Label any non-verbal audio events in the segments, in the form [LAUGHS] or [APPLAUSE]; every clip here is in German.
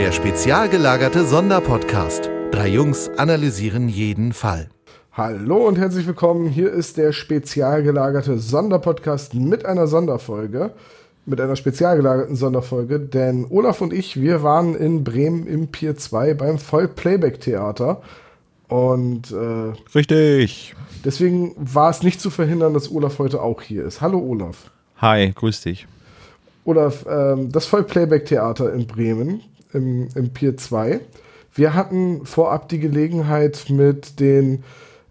Der spezial gelagerte Sonderpodcast. Drei Jungs analysieren jeden Fall. Hallo und herzlich willkommen. Hier ist der spezial gelagerte Sonderpodcast mit einer Sonderfolge. Mit einer spezial gelagerten Sonderfolge. Denn Olaf und ich, wir waren in Bremen im Pier 2 beim Vollplayback-Theater. Und äh, Richtig. deswegen war es nicht zu verhindern, dass Olaf heute auch hier ist. Hallo Olaf. Hi, grüß dich. Olaf, ähm, das Vollplayback-Theater in Bremen im, im Pier 2. Wir hatten vorab die Gelegenheit mit den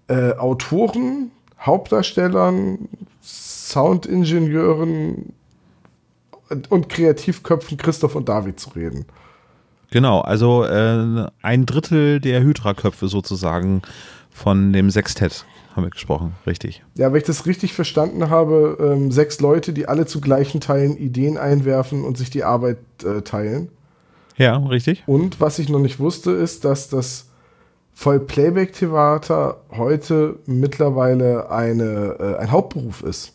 äh, Autoren, Hauptdarstellern, Soundingenieuren und- Kreativköpfen Christoph und David zu reden. Genau, also äh, ein Drittel der Hydra-Köpfe sozusagen von dem Sextett haben wir gesprochen, richtig. Ja, wenn ich das richtig verstanden habe, ähm, sechs Leute, die alle zu gleichen Teilen Ideen einwerfen und sich die Arbeit äh, teilen. Ja, richtig. Und was ich noch nicht wusste, ist, dass das Vollplayback-Theater heute mittlerweile eine, äh, ein Hauptberuf ist.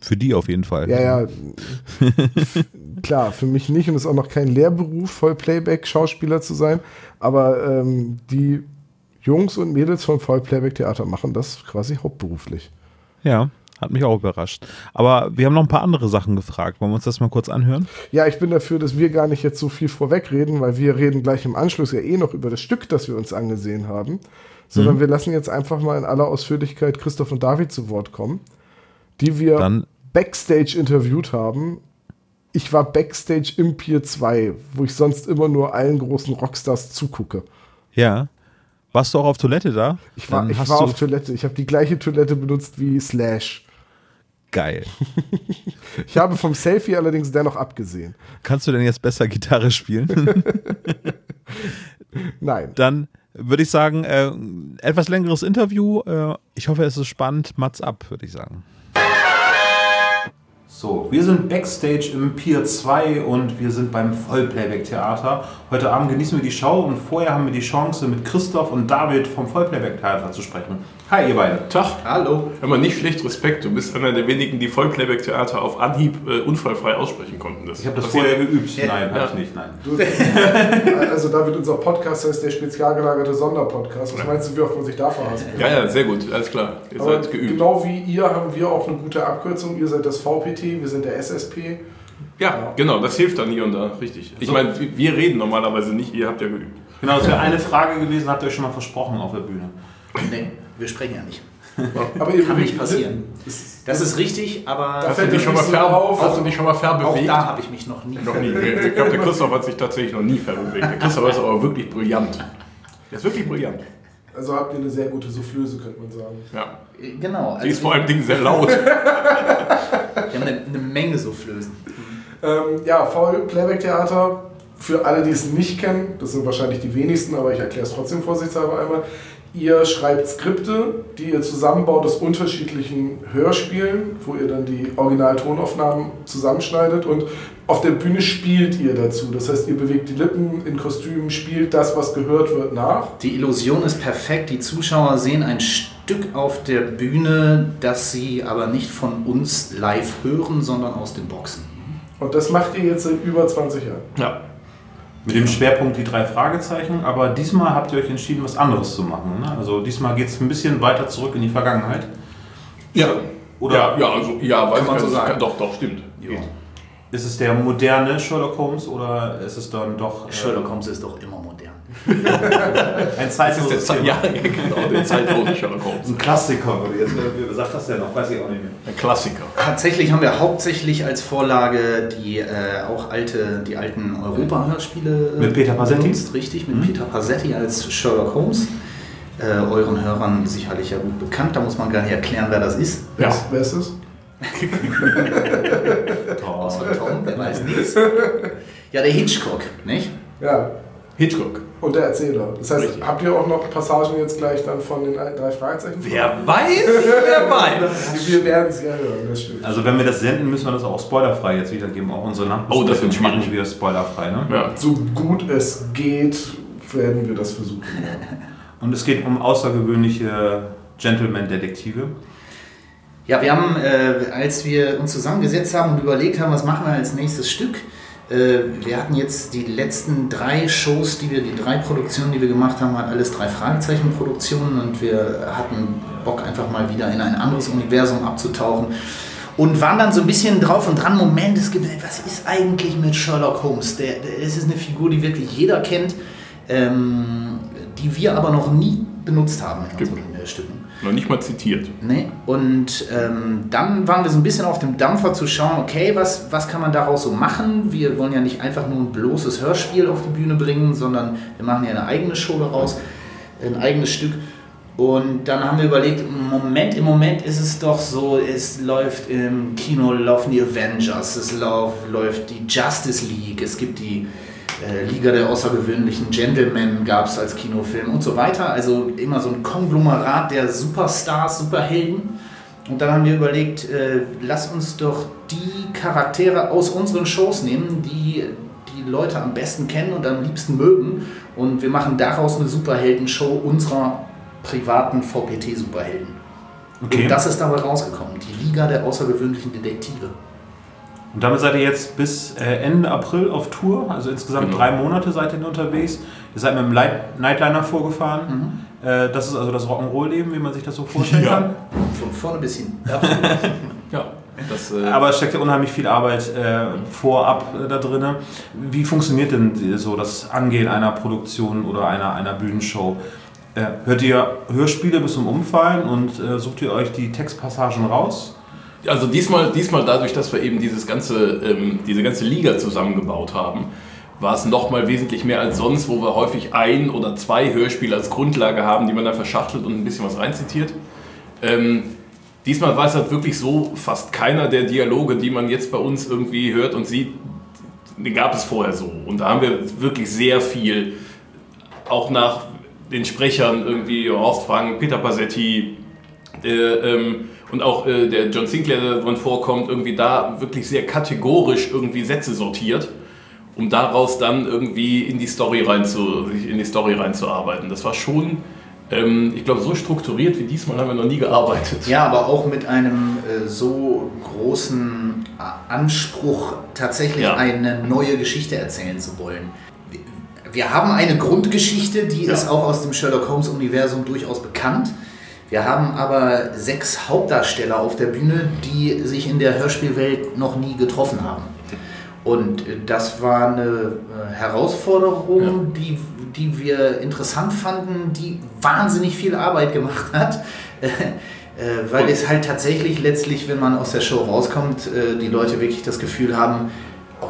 Für die auf jeden Fall. Ja, ja. [LAUGHS] Klar, für mich nicht und ist auch noch kein Lehrberuf, Vollplayback-Schauspieler zu sein. Aber ähm, die Jungs und Mädels vom Vollplayback-Theater machen das quasi hauptberuflich. Ja, hat mich auch überrascht. Aber wir haben noch ein paar andere Sachen gefragt. Wollen wir uns das mal kurz anhören? Ja, ich bin dafür, dass wir gar nicht jetzt so viel vorwegreden, weil wir reden gleich im Anschluss ja eh noch über das Stück, das wir uns angesehen haben. Sondern wir lassen jetzt einfach mal in aller Ausführlichkeit Christoph und David zu Wort kommen, die wir Dann, Backstage interviewt haben. Ich war Backstage im Pier 2, wo ich sonst immer nur allen großen Rockstars zugucke. ja. Warst du auch auf Toilette da? Ich war, Dann ich war auf Toilette. Ich habe die gleiche Toilette benutzt wie Slash. Geil. [LAUGHS] Ich habe vom Selfie allerdings dennoch abgesehen. Kannst du denn jetzt besser Gitarre spielen? [LAUGHS] Nein. Dann würde ich sagen, äh, etwas längeres Interview. Äh, ich hoffe, es ist spannend. Mats ab, würde ich sagen. So, wir sind Backstage im Pier 2 und wir sind beim Vollplayback-Theater. Heute Abend genießen wir die Show und vorher haben wir die Chance, mit Christoph und David vom Vollplayback-Theater zu sprechen. Hi, ihr beiden. Tag. Hallo. Hör mal, nicht schlecht, Respekt. Du bist einer der wenigen, die Vollplayback-Theater auf Anhieb äh, unfallfrei aussprechen konnten. Ich habe das vorher geübt. Ja. Nein, Ja. habe ich nicht. Nein. [LAUGHS] Also David, unser Podcast heißt der spezial gelagerte Sonderpodcast. Was meinst du, wie oft man sich da verhaspelt? Ja, ja, sehr gut, alles klar. Ihr Aber seid geübt. genau wie ihr haben wir auch eine gute Abkürzung. Ihr seid das VPT, wir sind der SSP. Ja, genau, das hilft dann hier und da, richtig. Ich So. meine, wir reden normalerweise nicht, ihr habt ja geübt. Genau, das wäre eine Frage gewesen, habt ihr euch schon mal versprochen auf der Bühne. Nee, wir sprechen ja nicht. [LAUGHS] Aber Kann nicht passieren. Das, ist richtig, aber Da Hast du fällt dich schon mal, ver auf. hast du dich schon mal auch verbewegt? da habe ich mich noch nie Noch nie. Ich glaube, der Christoph hat sich tatsächlich noch nie verbewegt. Der Christoph ist aber wirklich brillant. Der ist wirklich brillant. also habt ihr eine sehr gute Soufflöse, könnte man sagen. Ja. Genau. Die ist Also vor allem Dingen sehr laut. [LAUGHS] wir haben eine, eine Menge Soufflösen. Ähm, ja, Voll Playback Theater. Für alle, die es nicht kennen, das sind wahrscheinlich die wenigsten, aber ich erkläre es trotzdem vorsichtshalber einmal. Ihr schreibt Skripte, die ihr zusammenbaut aus unterschiedlichen Hörspielen, wo ihr dann die Originaltonaufnahmen zusammenschneidet und auf der Bühne spielt ihr dazu. Das heißt, ihr bewegt die Lippen in Kostümen, spielt das, was gehört wird, nach. Die Illusion ist perfekt. Die Zuschauer sehen ein Stück auf der Bühne, das sie aber nicht von uns live hören, sondern aus den Boxen. Und das macht ihr jetzt seit über 20 Jahren. Ja. Mit dem Schwerpunkt die drei Fragezeichen, aber diesmal habt ihr euch entschieden, was anderes zu machen. Ne? Also diesmal geht es ein bisschen weiter zurück in die Vergangenheit. Ja. Oder ja, ja, also, ja, weiß Kann man so sagen. Doch, doch, stimmt. Ja. ist es der moderne Sherlock Holmes oder ist es dann doch äh, Sherlock Holmes ist doch immer modern. [LAUGHS] ein Das ist zeitloses der Zeit, Thema? [LAUGHS] ja, genau, der zeitlose Sherlock Holmes. Ein Klassiker, würde jetzt, wer sagt das denn noch? Weiß ich auch nicht mehr. Ein Klassiker. Tatsächlich haben wir hauptsächlich als Vorlage die äh, auch alte, die alten Europa-Hörspiele äh, Mit Peter Passetti? benutzt, richtig, mit Peter Passetti als Sherlock Holmes. Äh, euren Hörern sicherlich ja gut bekannt, da muss man gar nicht erklären, wer das ist. Wer, Ja. ist, wer ist es? [LAUGHS] Außer Tom, der weiß nichts. Ja, der Hitchcock, nicht? Ja, Hitchcock. und der Erzähler. Das heißt, Richtig. habt ihr auch noch Passagen jetzt gleich dann von den drei Fragezeichen? Wer weiß, wer weiß. Wir werden es ja hören, das stimmt. Also wenn wir das senden, müssen wir das auch spoilerfrei jetzt wiedergeben. Auch unsere Nacht. Oh, das wird schwierig. machen wir spoilerfrei. Ne? Ja. So gut es geht, werden wir das versuchen. Ja. Und es geht um außergewöhnliche Gentleman-Detektive. Ja, wir haben, äh, als wir uns zusammengesetzt haben und überlegt haben, was machen wir als nächstes Stück, Äh, wir hatten jetzt die letzten drei Shows, die wir, die drei Produktionen, die wir gemacht haben, waren alles drei Fragezeichen-Produktionen und wir hatten Bock einfach mal wieder in ein anderes Universum abzutauchen und waren dann so ein bisschen drauf und dran, Moment, es gibt, was ist eigentlich mit Sherlock Holmes? Der, der, es ist eine Figur, die wirklich jeder kennt, ähm, die wir aber noch nie benutzt haben in Stimmt. unseren äh, Stücken. Noch nicht mal zitiert. Nee. Und ähm, dann waren wir so ein bisschen auf dem Dampfer zu schauen, okay, was, was kann man daraus so machen? Wir wollen ja nicht einfach nur ein bloßes Hörspiel auf die Bühne bringen, sondern wir machen ja eine eigene Show daraus, ein eigenes Stück. Und dann haben wir überlegt, Moment, im Moment ist es doch so, es läuft im Kino, laufen die Avengers, es läuft die Justice League, es gibt die äh, Liga der außergewöhnlichen Gentlemen gab es als Kinofilm und so weiter. Also immer so ein Konglomerat der Superstars, Superhelden. Und dann haben wir überlegt, äh, lass uns doch die Charaktere aus unseren Shows nehmen, die die Leute am besten kennen und am liebsten mögen. Und wir machen daraus eine Superheldenshow unserer privaten VPT-Superhelden. Okay. Und das ist dabei rausgekommen, die Liga der außergewöhnlichen Detektive. Und damit seid ihr jetzt bis äh, Ende April auf Tour, also insgesamt Genau. drei Monate seid ihr unterwegs. Ihr seid mit dem Light Nightliner vorgefahren. Äh, das ist also das Rock'n'Roll-Leben, wie man sich das so vorstellen [LAUGHS] Ja. kann. Von vorne bis hin. [LAUGHS] Ja. Das, äh, Aber es steckt ja unheimlich viel Arbeit äh, vorab äh, da drin. Wie funktioniert denn so das Angehen einer Produktion oder einer, einer Bühnenshow? Äh, hört ihr Hörspiele bis zum Umfallen und äh, sucht ihr euch die Textpassagen raus? Also diesmal, diesmal dadurch, dass wir eben dieses ganze, ähm, diese ganze Liga zusammengebaut haben, war es nochmal wesentlich mehr als sonst, wo wir häufig ein oder zwei Hörspiele als Grundlage haben, die man dann verschachtelt und ein bisschen was reinzitiert. Ähm, diesmal war es halt wirklich so, fast keiner der Dialoge, die man jetzt bei uns irgendwie hört und sieht, gab es vorher so. Und da haben wir wirklich sehr viel, auch nach den Sprechern irgendwie, Horst Frank, Peter Passetti, äh, ähm, und auch äh, der John Sinclair, der drin vorkommt, irgendwie da wirklich sehr kategorisch irgendwie Sätze sortiert, um daraus dann irgendwie in die Story rein zu, in die Story reinzuarbeiten. Das war schon, ähm, ich glaube, so strukturiert wie diesmal haben wir noch nie gearbeitet. Ja, aber auch mit einem äh, so großen Anspruch, tatsächlich Ja. eine neue Geschichte erzählen zu wollen. Wir- Wir haben eine Grundgeschichte, die Ja. ist auch aus dem Sherlock Holmes-Universum durchaus bekannt. Wir haben aber sechs Hauptdarsteller auf der Bühne, die sich in der Hörspielwelt noch nie getroffen haben. Und das war eine äh, Herausforderung, die, die wir interessant fanden, die wahnsinnig viel Arbeit gemacht hat. [LAUGHS] Äh, weil es halt tatsächlich letztlich, wenn man aus der Show rauskommt, äh, die Leute wirklich das Gefühl haben,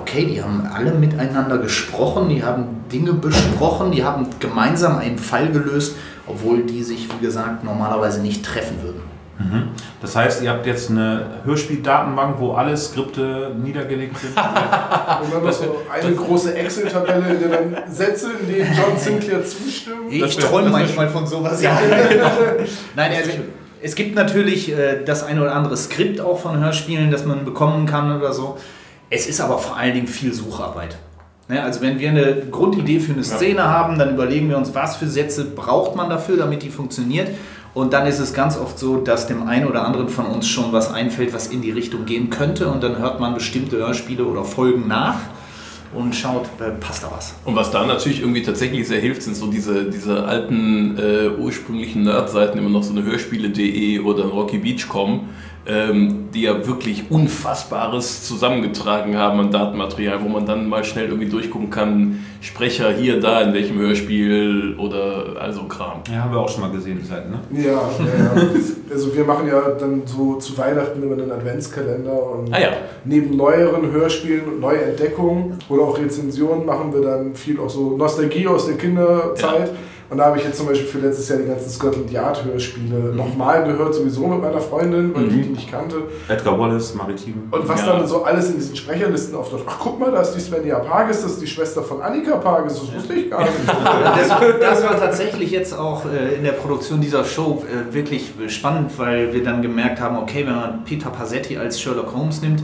okay, die haben alle miteinander gesprochen, die haben Dinge besprochen, die haben gemeinsam einen Fall gelöst, obwohl die sich, wie gesagt, normalerweise nicht treffen würden. Das heißt, ihr habt jetzt eine Hörspieldatenbank, wo alle Skripte niedergelegt sind. [LAUGHS] Und dann noch so eine große Excel-Tabelle, in der dann Sätze, in denen John Sinclair zustimmen. Ich wär- träume manchmal von sowas. Ja. [LAUGHS] Nein, also, es gibt natürlich äh, das eine oder andere Skript auch von Hörspielen, das man bekommen kann oder so. Es ist aber vor allen Dingen viel Sucharbeit. Ne, also wenn wir eine Grundidee für eine Szene haben, dann überlegen wir uns, was für Sätze braucht man dafür, damit die funktioniert. Und dann ist es ganz oft so, dass dem einen oder anderen von uns schon was einfällt, was in die Richtung gehen könnte. Und dann hört man bestimmte Hörspiele oder Folgen nach und schaut, äh, passt da was. Und was da natürlich irgendwie tatsächlich sehr hilft, sind so diese, diese alten äh, ursprünglichen Nerd-Seiten, immer noch so eine Hörspiele.de oder Rocky Beach.com, ähm, die ja wirklich Unfassbares zusammengetragen haben an Datenmaterial, wo man dann mal schnell irgendwie durchgucken kann, Sprecher hier, da, in welchem Hörspiel oder also Kram. ja, haben wir auch schon mal gesehen, die Seiten, ne? Ja, ja, ja. [LAUGHS] Also wir machen ja dann so zu Weihnachten immer einen Adventskalender und Ah ja. neben neueren Hörspielen und neue Entdeckungen oder auch Rezensionen machen wir dann viel auch so Nostalgie aus der Kinderzeit. Und da habe ich jetzt zum Beispiel für letztes Jahr die ganzen Scotland Yard Hörspiele nochmal gehört, sowieso mit meiner Freundin, weil die die nicht kannte. Edgar Wallace, Maritim. Und was Ja. dann so alles in diesen Sprecherlisten auftaucht. Ach, guck mal, da ist die Svenja Parges, das ist die Schwester von Annika Parges, das wusste ich gar nicht. [LAUGHS] Das, das war tatsächlich jetzt auch äh, in der Produktion dieser Show äh, wirklich spannend, weil wir dann gemerkt haben, okay, wenn man Peter Passetti als Sherlock Holmes nimmt,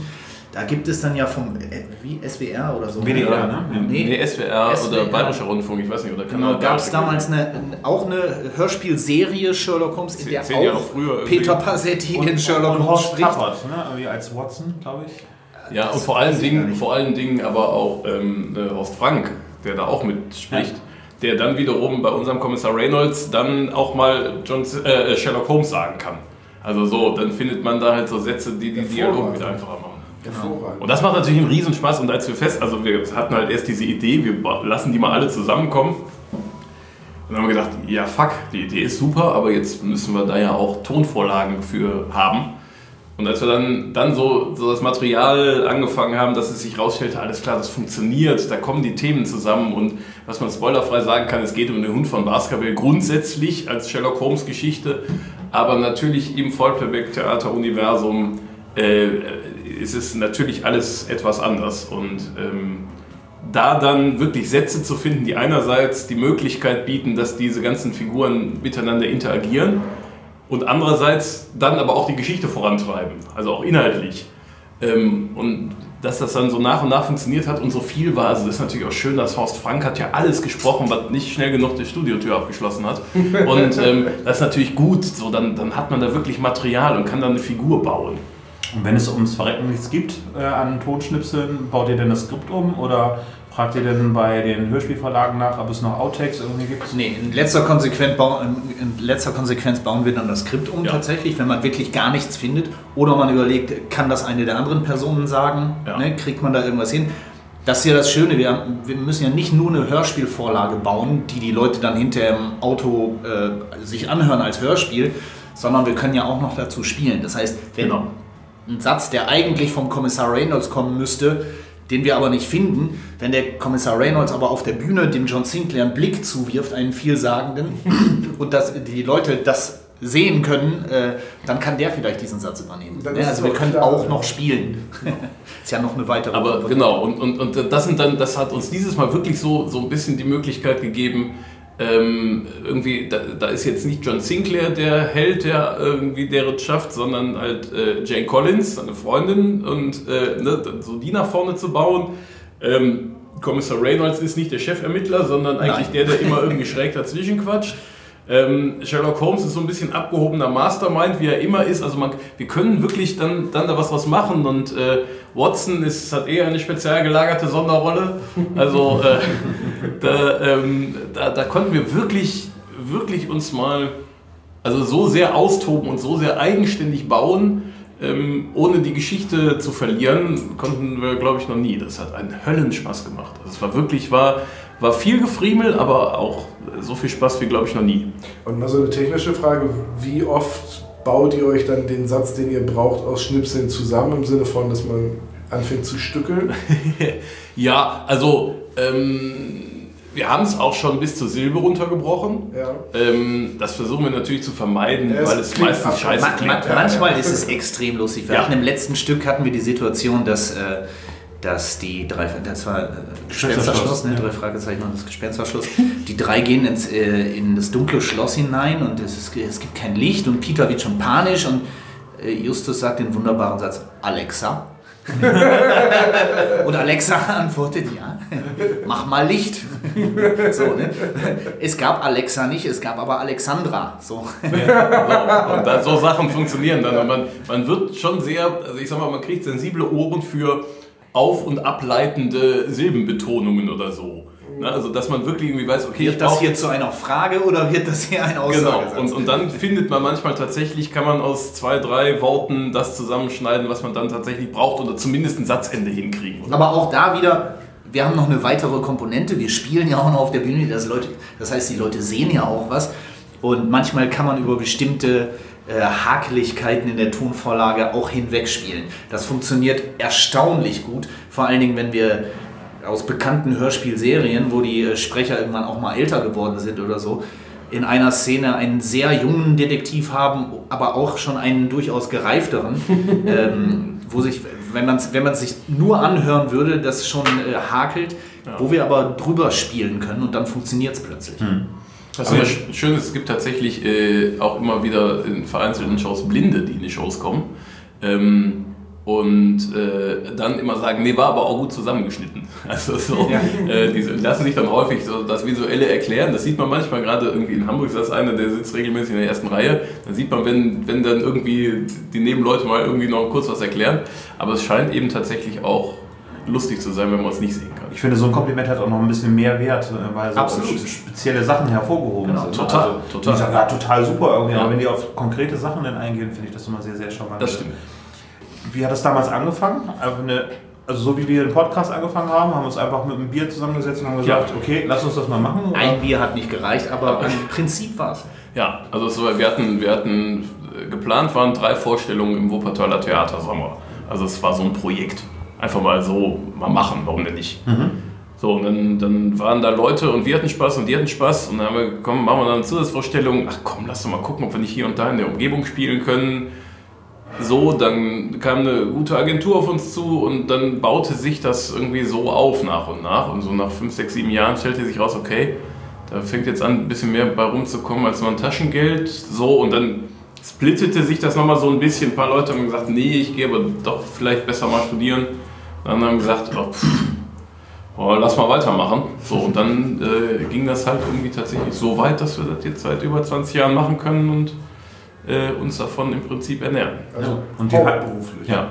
da gibt es dann ja vom äh, wie SWR oder so. WDR, ne? Nee, Nee, SWR, SWR. oder Bayerischer Rundfunk, ich weiß nicht, oder Genau, gab es damals eine, auch eine Hörspielserie Sherlock Holmes, in der Zehn auch früher. Peter Passetti in Sherlock und Holmes spricht. Tappert, ne? Als Watson, glaube ich. Ja, Das und vor allen Dingen, vor allen Dingen aber auch ähm, äh, Horst Frank, der da auch mitspricht, der dann wiederum bei unserem Kommissar Reynolds dann auch mal John, äh, Sherlock Holmes sagen kann. Also so, dann findet man da halt so Sätze, die die Dialog Hervorragend. wieder einfacher machen. Hervorragend. Und das macht natürlich einen Riesenspaß. Und als wir fest, also wir hatten halt erst diese Idee, wir lassen die mal alle zusammenkommen. Und dann haben wir gedacht, ja fuck, die Idee ist super, aber jetzt müssen wir da ja auch Tonvorlagen für haben. Und als wir dann, dann so, so das Material angefangen haben, dass es sich rausstellte, alles klar, das funktioniert, da kommen die Themen zusammen und was man spoilerfrei sagen kann, es geht um den Hund von Baskerville grundsätzlich als Sherlock Holmes Geschichte, aber natürlich im Vollplayback-Theater-Universum äh, ist es natürlich alles etwas anders und ähm, da dann wirklich Sätze zu finden, die einerseits die Möglichkeit bieten, dass diese ganzen Figuren miteinander interagieren und andererseits dann aber auch die Geschichte vorantreiben, also auch inhaltlich. Ähm, und dass das dann so nach und nach funktioniert hat und so viel war, also das ist natürlich auch schön, dass Horst Frank hat ja alles gesprochen, was nicht schnell genug die Studiotür abgeschlossen hat. [LAUGHS] Und ähm, das ist natürlich gut, so dann, dann hat man da wirklich Material und kann dann eine Figur bauen. Und wenn es ums Verrecken nichts gibt äh, an Tonschnipseln, baut ihr denn das Skript um oder fragt ihr denn bei den Hörspielverlagen nach, ob es noch Outtakes irgendwie gibt? Nee, in letzter, in letzter Konsequenz bauen wir dann das Skript um Ja. tatsächlich, wenn man wirklich gar nichts findet. Oder man überlegt, kann das eine der anderen Personen sagen? Ja. Ne, kriegt man da irgendwas hin? Das ist ja das Schöne, wir, wir müssen ja nicht nur eine Hörspielvorlage bauen, die die Leute dann hinterher im Auto äh, sich anhören als Hörspiel, sondern wir können ja auch noch dazu spielen. Das heißt, wenn Genau. Ein Satz, der eigentlich vom Kommissar Reynolds kommen müsste, den wir aber nicht finden, wenn der Kommissar Reynolds aber auf der Bühne dem John Sinclair einen Blick zuwirft, einen vielsagenden, [LAUGHS] und dass die Leute das sehen können, äh, dann kann der vielleicht diesen Satz übernehmen. Ne, also wir können klar, auch ja. noch spielen. [LAUGHS] ist ja noch eine weitere Aber Komponente. genau, und, und, und das, sind dann, das hat uns dieses Mal wirklich so, so ein bisschen die Möglichkeit gegeben, ähm, irgendwie, da, da ist jetzt nicht John Sinclair der Held, der irgendwie deren schafft, sondern halt äh, Jane Collins, seine Freundin, und äh, ne, so die nach vorne zu bauen. Ähm, Kommissar Reynolds ist nicht der Chefermittler, sondern eigentlich Nein. der, der immer irgendwie schräg dazwischen quatscht. Ähm, Sherlock Holmes ist so ein bisschen abgehobener Mastermind, wie er immer ist. Also man, wir können wirklich dann, dann da was draus machen. Und äh, Watson ist, hat eher eine spezial gelagerte Sonderrolle. Also äh, da, ähm, da, da konnten wir wirklich, wirklich uns mal also so sehr austoben und so sehr eigenständig bauen, ähm, ohne die Geschichte zu verlieren, konnten wir, glaube ich, noch nie. Das hat einen Höllenspaß gemacht. Also es war wirklich, war, war viel Gefriemel, aber auch so viel Spaß wie, glaube ich, noch nie. Und mal so eine technische Frage, wie oft baut ihr euch dann den Satz, den ihr braucht, aus Schnipseln zusammen, im Sinne von, dass man anfängt zu stückeln? [LAUGHS] Ja, also ähm, wir haben es auch schon bis zur Silbe runtergebrochen. Ja. Ähm, das versuchen wir natürlich zu vermeiden, Ja, es weil es meistens ab- scheiße klingt. ma manchmal ist es extrem lustig. Wir Ja. hatten im letzten Stück hatten wir die Situation, dass, äh, dass die drei, das war äh, Gespensterschloss, ne? ja. drei Fragezeichen und das Gespensterschloss. Die drei gehen ins, äh, in das dunkle Schloss hinein und es, ist, es gibt kein Licht und Peter wird schon panisch und äh, Justus sagt den wunderbaren Satz, Alexa. [LAUGHS] und Alexa antwortet, ja, mach mal Licht. so, ne? Es gab Alexa nicht, es gab aber Alexandra. So. So, und dann so Sachen funktionieren dann. Und man, man wird schon sehr, also ich sag mal, man kriegt sensible Ohren für auf- und ableitende Silbenbetonungen oder so. Ne, also, dass man wirklich irgendwie weiß, okay, Wird das hier zu einer Frage oder wird das hier ein Genau, Aussage? und, und dann findet man manchmal tatsächlich, kann man aus zwei, drei Worten das zusammenschneiden, was man dann tatsächlich braucht oder zumindest ein Satzende hinkriegen. Aber auch da wieder, wir haben noch eine weitere Komponente. Wir spielen ja auch noch auf der Bühne. Das, Leute, das heißt, die Leute sehen ja auch was. Und manchmal kann man über bestimmte äh, Hakeligkeiten in der Tonvorlage auch hinwegspielen. Das funktioniert erstaunlich gut. Vor allen Dingen, wenn wir aus bekannten Hörspielserien, wo die äh, Sprecher irgendwann auch mal älter geworden sind oder so, in einer Szene einen sehr jungen Detektiv haben, aber auch schon einen durchaus gereifteren, [LAUGHS] ähm, wo sich, wenn man es wenn man's sich nur anhören würde, das schon äh, hakelt, wo wir aber drüber spielen können und dann funktioniert es plötzlich. Was ja sch- schön ist, es gibt tatsächlich äh, auch immer wieder in vereinzelten Shows Blinde, die in die Shows kommen. Ähm, und äh, dann immer sagen, nee, war aber auch gut zusammengeschnitten. [LAUGHS] Also so, äh, die lassen sich dann häufig so das Visuelle erklären. Das sieht man manchmal gerade irgendwie in Hamburg, ist das einer, der sitzt regelmäßig in der ersten Reihe. Dann sieht man, wenn, wenn dann irgendwie die Nebenleute mal irgendwie noch kurz was erklären. Aber es scheint eben tatsächlich auch lustig zu sein, wenn man es nicht sehen kann. Ich finde, so ein Kompliment hat auch noch ein bisschen mehr Wert, äh, weil so Absolut. spe- spezielle Sachen hervorgehoben Genau, sind. total, also, total. Die sagen, ja, total super irgendwie, Ja. aber wenn die auf konkrete Sachen dann eingehen, finde ich das immer sehr, sehr charmant. Das stimmt. Wie hat das damals angefangen? Einfach eine, also so wie wir den Podcast angefangen haben, haben wir uns einfach mit einem Bier zusammengesetzt und haben gesagt, okay, lass uns das mal machen. oder? Ein Bier hat nicht gereicht, aber im Prinzip war es. Ja, also es war, wir hatten, wir hatten äh, geplant waren drei Vorstellungen im Wuppertaler Theatersommer. Also es war so ein Projekt. Einfach mal so mal machen, warum denn nicht? So, und dann, dann waren da Leute und wir hatten Spaß und die hatten Spaß und dann haben wir, komm, machen wir dann eine Zusatzvorstellung. Ach komm, lass doch mal gucken, ob wir nicht hier und da in der Umgebung spielen können. So, dann kam eine gute Agentur auf uns zu und dann baute sich das irgendwie so auf nach und nach. Und so nach fünf, sechs, sieben Jahren stellte sich raus, okay, da fängt jetzt an, ein bisschen mehr bei rumzukommen als nur ein Taschengeld. So, und dann splittete sich das nochmal so ein bisschen. Ein paar Leute haben gesagt, nee, ich gehe aber doch vielleicht besser mal studieren. Dann haben gesagt, oh, pff, oh, lass mal weitermachen. So, und dann äh, ging das halt irgendwie tatsächlich so weit, dass wir das jetzt seit über 20 Jahren machen können und äh, uns davon im Prinzip ernähren. Also Und die hauptberuflich. Ja,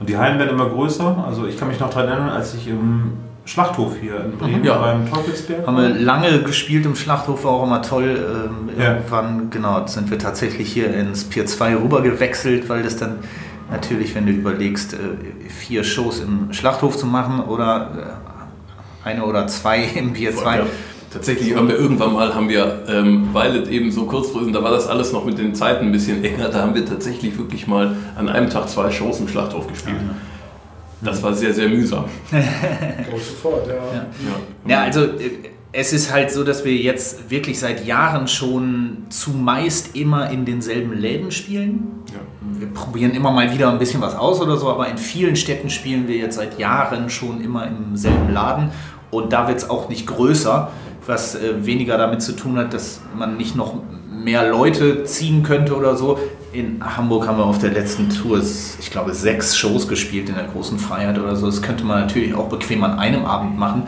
Und die Hallen werden immer größer. Also ich kann mich noch daran erinnern, als ich im Schlachthof hier in Bremen Ja. beim Teufelsberg Haben wir lange gespielt im Schlachthof, war auch immer toll. Ähm, Ja. Irgendwann, genau, sind wir tatsächlich hier ins Pier 2 rüber gewechselt, weil das dann natürlich, wenn du überlegst, äh, vier Shows im Schlachthof zu machen oder äh, eine oder zwei im Pier 2. Ja. Tatsächlich haben wir irgendwann mal, haben wir, ähm, weil es eben so kurzfristig, da war das alles noch mit den Zeiten ein bisschen enger, da haben wir tatsächlich wirklich mal an einem Tag zwei Shows im Schlachthof gespielt. Das war sehr, sehr mühsam. [LAUGHS] Ich sofort, ja. Ja. Ja, also äh, es ist halt so, dass wir jetzt wirklich seit Jahren schon zumeist immer in denselben Läden spielen. Wir probieren immer mal wieder ein bisschen was aus oder so, aber in vielen Städten spielen wir jetzt seit Jahren schon immer im selben Laden und da wird es auch nicht größer, was äh, weniger damit zu tun hat, dass man nicht noch mehr Leute ziehen könnte oder so. In Hamburg haben wir auf der letzten Tour, ich glaube, sechs Shows gespielt in der großen Freiheit oder so. Das könnte man natürlich auch bequem an einem Abend machen.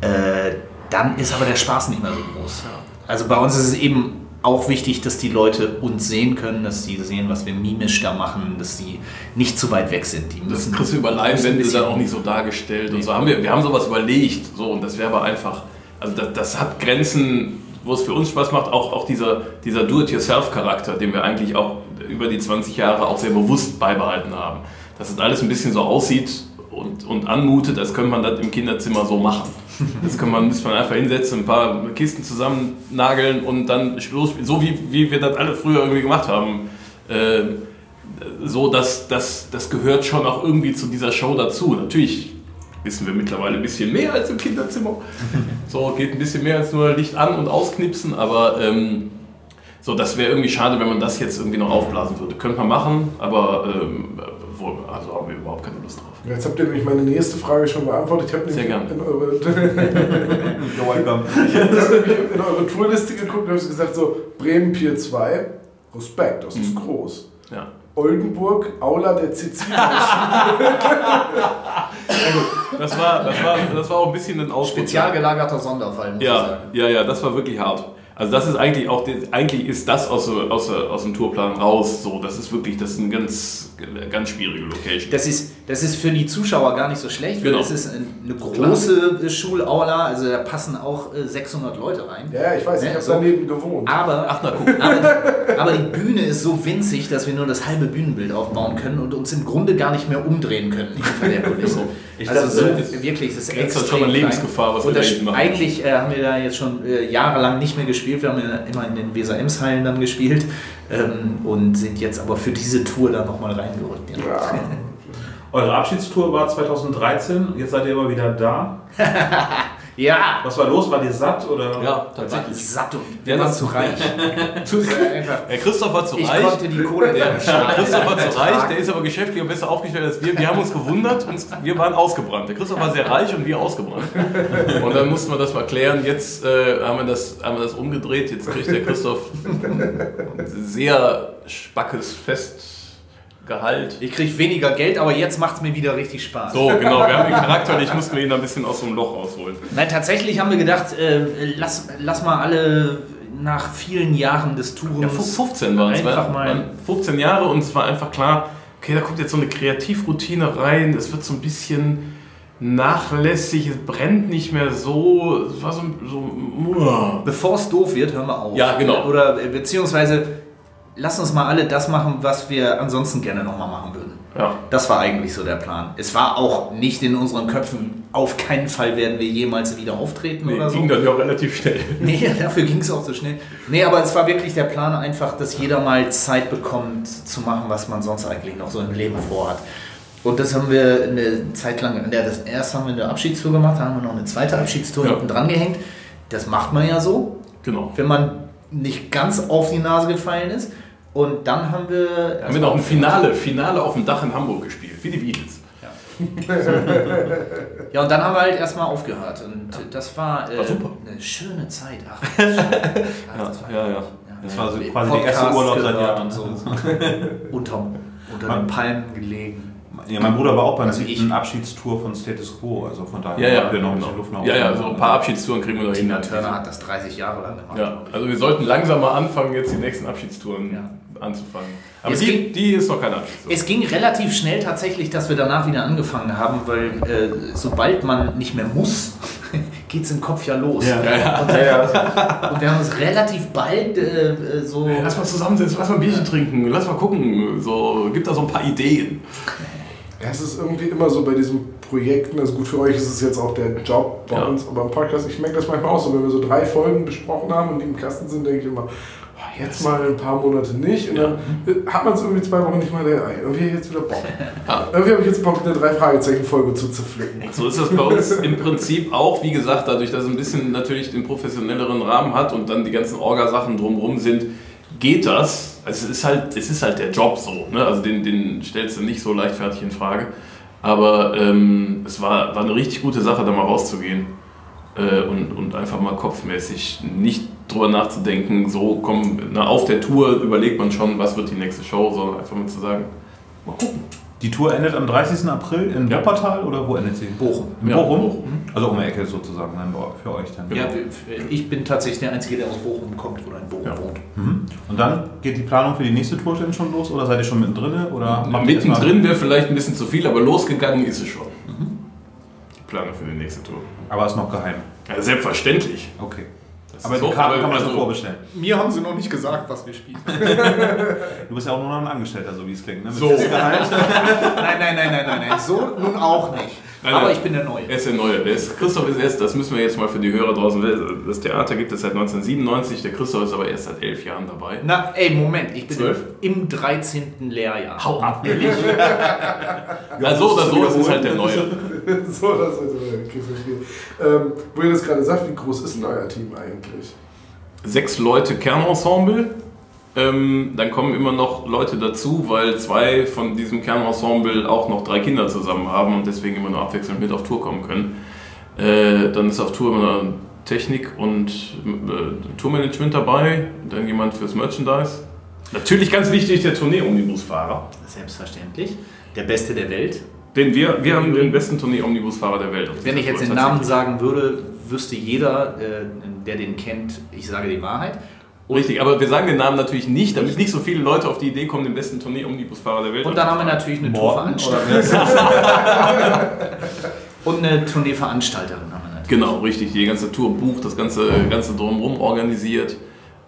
Äh, dann ist aber der Spaß nicht mehr so groß. Also bei uns ist es eben auch wichtig, dass die Leute uns sehen können, dass sie sehen, was wir mimisch da machen, dass sie nicht zu weit weg sind. Die Das müssen kriegst du über Leinwände dann auch nicht so dargestellt und so. Haben wir, wir haben sowas überlegt, so und das wäre aber einfach, also das, das hat Grenzen, wo es für uns Spaß macht, auch, auch dieser, dieser Do-it-yourself-Charakter, den wir eigentlich auch über die 20 Jahre auch sehr bewusst beibehalten haben. Dass es alles ein bisschen so aussieht und, und anmutet, als könnte man das im Kinderzimmer so machen. [LAUGHS] Das kann man, muss man einfach hinsetzen, ein paar Kisten zusammen nageln und dann los, so wie, wie wir das alle früher irgendwie gemacht haben. Äh, so, dass das, das gehört schon auch irgendwie zu dieser Show dazu. Natürlich wissen wir mittlerweile ein bisschen mehr als im Kinderzimmer. So, geht ein bisschen mehr als nur Licht an und ausknipsen, aber ähm, so, das wäre irgendwie schade, wenn man das jetzt irgendwie noch aufblasen würde. Könnte man machen, aber ähm, wohl, also haben wir überhaupt keine Lust drauf. Jetzt habt ihr nämlich meine nächste Frage schon beantwortet. Ich habe Sehr nämlich gerne. in eure, [LAUGHS] You're welcome. ich hab nämlich in eure Tourliste geguckt und habe gesagt so, Bremen Pier 2, Respekt, das Mhm. ist groß. Ja. Oldenburg, Aula der Sizilien. Das war, das, war, das war auch ein bisschen ein Ausrutscher. Spezial gelagerter Sonderfall, muss ich Ja, sagen. ja, ja, das war wirklich hart. Also das ist eigentlich auch, eigentlich ist das aus, aus, aus dem Tourplan raus. So, das ist wirklich, das ist eine ganz, ganz schwierige Location. Das ist, das ist für die Zuschauer gar nicht so schlecht, weil Genau. es ist eine große Schulaula, also da passen auch äh, 600 Leute rein. Ja, ich weiß, ich Ne, habe so. daneben gewohnt. Aber, Ach, na, guck. aber, die, aber die Bühne ist so winzig, dass wir nur das halbe Bühnenbild aufbauen können und uns im Grunde gar nicht mehr umdrehen können hinter der Kulisse. Ich also dachte, so das wirklich, das ist extrem schon. Lebensgefahr, was wir und da das, machen. Eigentlich äh, haben wir da jetzt schon äh, jahrelang nicht mehr gespielt. Wir haben ja immer in den Weser-Ems-Hallen dann gespielt ähm, und sind jetzt aber für diese Tour da nochmal reingerückt. Ja. Ja. [LAUGHS] Eure Abschiedstour war 2013, jetzt seid ihr immer wieder da. [LAUGHS] ja. Was war los? War ihr satt oder? Ja, tatsächlich. satt und wir waren zu reich. [LAUGHS] Einfach, Herr Christoph war zu ich reich. konnte die Kohle Der Christoph war zu reich, der ist aber geschäftlich und besser aufgestellt als wir. Wir haben uns gewundert und wir waren ausgebrannt. Der Christoph war sehr reich und wir ausgebrannt. Und dann mussten wir das mal klären. Jetzt äh, haben, wir das, haben wir das umgedreht. Jetzt kriegt der Christoph ein sehr spackes Fest Gehalt. Ich kriege weniger Geld, aber jetzt macht es mir wieder richtig Spaß. So, genau, wir haben den charakterlich, mussten wir ihn ein bisschen aus so einem Loch rausholen. Nein, tatsächlich haben wir gedacht, äh, lass, lass mal alle nach vielen Jahren des Tourens. Ja, 15 waren es. Einfach war- mal- waren 15 Jahre und es war einfach klar, okay, da kommt jetzt so eine Kreativroutine rein, es wird so ein bisschen nachlässig, es brennt nicht mehr so, es war so, so. Bevor es doof wird, hören wir auf. Ja, genau. Oder äh, beziehungsweise lass uns mal alle das machen, was wir ansonsten gerne nochmal machen würden. ja. Das war eigentlich so der Plan. Es war auch nicht in unseren Köpfen, auf keinen Fall werden wir jemals wieder auftreten Nee, oder so. ging dann ja auch relativ schnell. [LAUGHS] Nee, dafür ging es auch so schnell. Nee, aber es war wirklich der Plan einfach, dass jeder mal Zeit bekommt zu machen, was man sonst eigentlich noch so im Leben vorhat. Und das haben wir eine Zeit lang, ja, das erst haben wir eine Abschiedstour gemacht, da haben wir noch eine zweite Abschiedstour Ja. hinten dran gehängt. Das macht man ja so, Genau. wenn man nicht ganz auf die Nase gefallen ist. Und dann haben wir. Haben wir noch ein Finale, Finale auf dem Dach in Hamburg gespielt, wie die Beatles. [LAUGHS] Ja, und dann haben wir halt erstmal aufgehört. Und das war, äh, War super. eine schöne Zeit. Ach, schön. [LAUGHS] Ach, das war ja, ja. Das war so Ja. quasi der erste Urlaub seit Jahren. und so. [LAUGHS] Unterm, unter den Palmen gelegen. Ja, mein Bruder war auch bei einer Also siebten Abschiedstour von Status Quo, also von daher Ja, ja, haben wir noch ein genau. bisschen Luft nach ja, ja, oben. so ein paar Abschiedstouren kriegen wir noch hin. Tina Turner hat das 30 Jahre lang gemacht. Ja, also wir sollten langsam mal anfangen, jetzt die nächsten Abschiedstouren Ja. Anzufangen. Aber Es die, ging- die ist noch keine Abschiedstour. Es ging relativ schnell tatsächlich, dass wir danach wieder angefangen haben, weil äh, sobald man nicht mehr muss, [LAUGHS] geht es im Kopf ja los. Ja. Und, äh, und wir haben uns relativ bald äh, äh, so. Lass mal zusammensetzen, lass mal ein Bierchen trinken, lass mal gucken. So, gibt da so ein paar Ideen. Ja, es ist irgendwie immer so bei diesen Projekten, also gut, für euch ist es jetzt auch der Job bei Ja. uns, aber im Podcast, ich merke das manchmal auch so, wenn wir so drei Folgen besprochen haben und die im Kasten sind, denke ich immer, jetzt mal ein paar Monate nicht und dann hat man es irgendwie zwei Wochen nicht mal, der, [LAUGHS] ah, irgendwie hab ich jetzt wieder Bock. Ja. Irgendwie habe ich jetzt Bock, eine Drei-Fragezeichen-Folge zuzuflicken. So ist das bei uns im Prinzip auch, wie gesagt, dadurch, dass es ein bisschen natürlich den professionelleren Rahmen hat und dann die ganzen Orga-Sachen drumherum sind, geht das. Also es ist halt, es ist halt der Job so. Ne? Also den, den stellst du nicht so leichtfertig in Frage. Aber ähm, es war, war eine richtig gute Sache, da mal rauszugehen äh, und, und einfach mal kopfmäßig nicht drüber nachzudenken, so komm, na, auf der Tour überlegt man schon, was wird die nächste Show, sondern einfach mal zu sagen, mal gucken. Die Tour endet am 30. April in Ja. Wuppertal oder wo endet sie? Bochum. In Ja, Bochum? Bochum. Also um die Ecke sozusagen dann für euch dann. Ja, ich bin tatsächlich der Einzige, der aus Bochum kommt oder in Bochum Ja. wohnt. Mhm. Und dann geht die Planung für die nächste Tour denn schon los oder seid ihr schon mittendrin? Oder mal- Mittendrin wäre vielleicht ein bisschen zu viel, aber losgegangen ist es schon. Die Planung für die nächste Tour. Aber ist noch geheim. Ja, selbstverständlich. Okay. Das Aber so, Karten kann man also- vorbestellen. Mir haben sie noch nicht gesagt, was wir spielen. [LAUGHS] Du bist ja auch nur noch ein Angestellter, so wie es klingt. Ne? So. [LAUGHS] Nein, nein, nein, nein, nein, nein. So nun auch nicht. Nein, Aber nein. ich bin der Neue. Er ist der Neue. Der ist, Christoph ist erst, das müssen wir jetzt mal für die Hörer draußen wissen. Das Theater gibt es seit 1997, der Christoph ist aber erst seit elf Jahren dabei. Na, ey, Moment, ich bin Zwölf? im 13. Lehrjahr. Hau ab, ehrlich? [LAUGHS] ja, so oder so, das ist halt der Neue. so, das ist okay, verstehe. Ähm, wo ihr das gerade sagt, wie groß ist denn euer Team eigentlich? Sechs Leute Kernensemble. Ähm, dann kommen immer noch Leute dazu, weil zwei von diesem Kernensemble auch noch drei Kinder zusammen haben und deswegen immer nur abwechselnd mit auf Tour kommen können. Äh, dann ist auf Tour immer Technik und äh, Tourmanagement dabei, dann jemand fürs Merchandise. Natürlich ganz wichtig der Tournee-Omnibusfahrer. Selbstverständlich. Der Beste der Welt. Denn wir, wir haben den besten Tournee-Omnibusfahrer der Welt. Wenn ich jetzt den Namen sagen würde, wüsste jeder, äh, der den kennt, ich sage die Wahrheit. Richtig, aber wir sagen den Namen natürlich nicht, damit nicht so viele Leute auf die Idee kommen, den besten Tournee-Omnibusfahrer der Welt Und dann haben wir natürlich eine Tourveranstalterin. [LAUGHS] Und eine Tourneeveranstalterin haben wir natürlich. Genau, richtig. Die ganze Tour bucht, das ganze, ganze drumherum organisiert.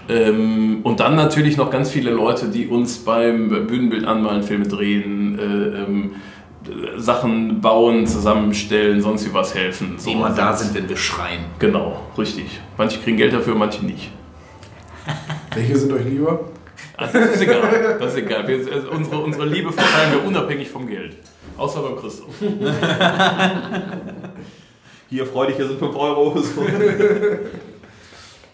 Ähm, und dann natürlich noch ganz viele Leute, die uns beim Bühnenbild anmalen, Filme drehen, äh, ähm, äh, Sachen bauen, zusammenstellen, sonst wie was helfen. Die immer da sind, wenn wir schreien. Genau, richtig. Manche kriegen Geld dafür, manche nicht. [LAUGHS] Welche sind euch lieber? Also das ist egal. Das ist egal. Wir, also unsere, unsere Liebe verteilen wir unabhängig vom Geld. Außer beim Christoph. [LAUGHS] Hier freudig, hier sind 5 Euro. So. [LAUGHS]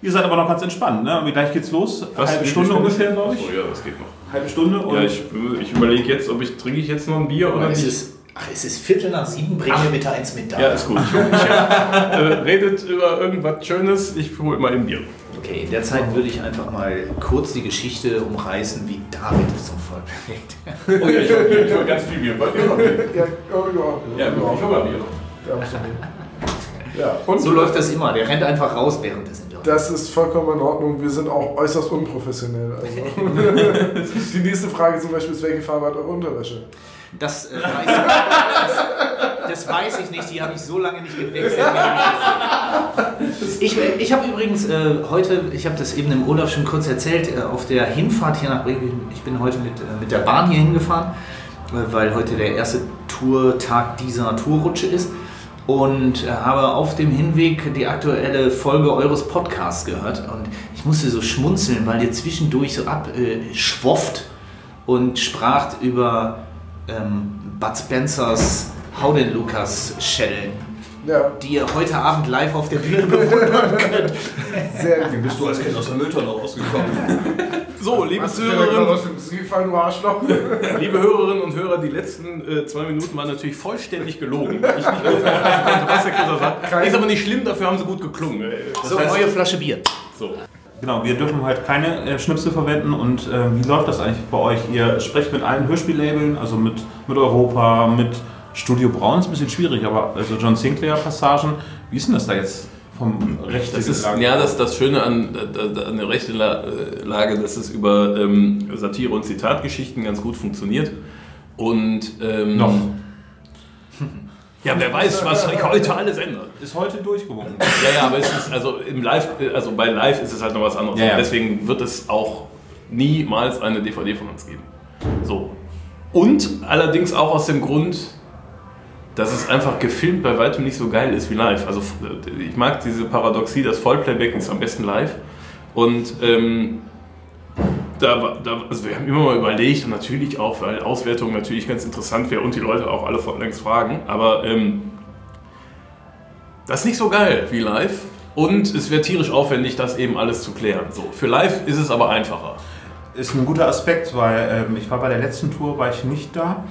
Ihr seid aber noch ganz entspannt, ne? Und Gleich geht's los. Halbe wie Stunde ungefähr, glaube ich. Oh ja, das geht noch. Halbe Stunde und Ja, ich, ich überlege jetzt, ob ich trinke ich jetzt noch ein Bier oder es nicht. ist, ach, es ist Viertel nach sieben, bring mir bitte eins mit da. Ja, ist gut. Ich, [LAUGHS] äh, redet über irgendwas Schönes, ich hole mal ein Bier. Okay, in der Zeit würde ich einfach mal kurz die Geschichte umreißen, wie David zum Vollprojekt. Oh ja, ich hol- ich hol ganz viel Bier. Ja, oh, ja. Ja, ich hol mal Bier. Ja, ja, So läuft das immer. Der rennt einfach raus während des Interviews. Das ist vollkommen in Ordnung. Wir sind auch äußerst unprofessionell. Also. [LAUGHS] Die nächste Frage zum Beispiel ist, welche Farbe hat eure Unterwäsche? Das, äh, weiß ich, das, das weiß ich nicht, die habe ich so lange nicht gewechselt. Ich, ich habe übrigens äh, heute, ich habe das eben im Urlaub schon kurz erzählt, äh, auf der Hinfahrt hier nach Bremen, ich bin heute mit, äh, mit der Bahn hier hingefahren, äh, weil heute der erste Tourtag dieser Tourrutsche ist und äh, habe auf dem Hinweg die aktuelle Folge eures Podcasts gehört. Und ich musste so schmunzeln, weil ihr zwischendurch so abschwofft und spracht über ähm, Bud Spencers Hau denn Lukas Schellen, Ja, die ihr heute Abend live auf der Bühne bewundern [LAUGHS] könnt. sehr gut. Wie bist du als Kind aus der Mülltonne rausgekommen? [LAUGHS] So, liebe Hörerinnen, aus dem Gesicht gefallen, du Arschloch? [LAUGHS] liebe Hörerinnen und Hörer, die letzten äh, zwei Minuten waren natürlich vollständig gelogen. Ich nicht konnte, was der Christoph sagt. Ist aber nicht schlimm, dafür haben sie gut geklungen. Das So, heißt, neue Flasche Bier. so. Genau, wir dürfen halt keine äh, Schnipsel verwenden und äh, wie läuft das eigentlich bei euch? Ihr sprecht mit allen Hörspiellabeln, also mit, mit Europa, mit Studio Braun ist ein bisschen schwierig, aber also John Sinclair Passagen, wie ist denn das da jetzt vom Recht? Das ist, ja, das, das Schöne an, an der rechten La- Lage, dass es über ähm, Satire und Zitatgeschichten ganz gut funktioniert. Und ähm, Noch. [LAUGHS] Ja, wer weiß, was sich heute alles ändert. Ist heute durchgewunken. Ja, ja, aber es ist also im Live, also bei Live ist es halt noch was anderes. Ja, ja. Deswegen wird es auch niemals eine DVD von uns geben. So. Und allerdings auch aus dem Grund, dass es einfach gefilmt bei weitem nicht so geil ist wie live. Also ich mag diese Paradoxie, das Vollplayback ist am besten live. Und ähm, da, da, also wir haben immer mal überlegt und natürlich auch, weil Auswertung natürlich ganz interessant wäre und die Leute auch alle vor längst fragen, aber ähm, das ist nicht so geil wie live und es wäre tierisch aufwendig, das eben alles zu klären. So, für live ist es aber einfacher. Ist ein guter Aspekt, weil ähm, ich war bei der letzten Tour, war ich nicht da.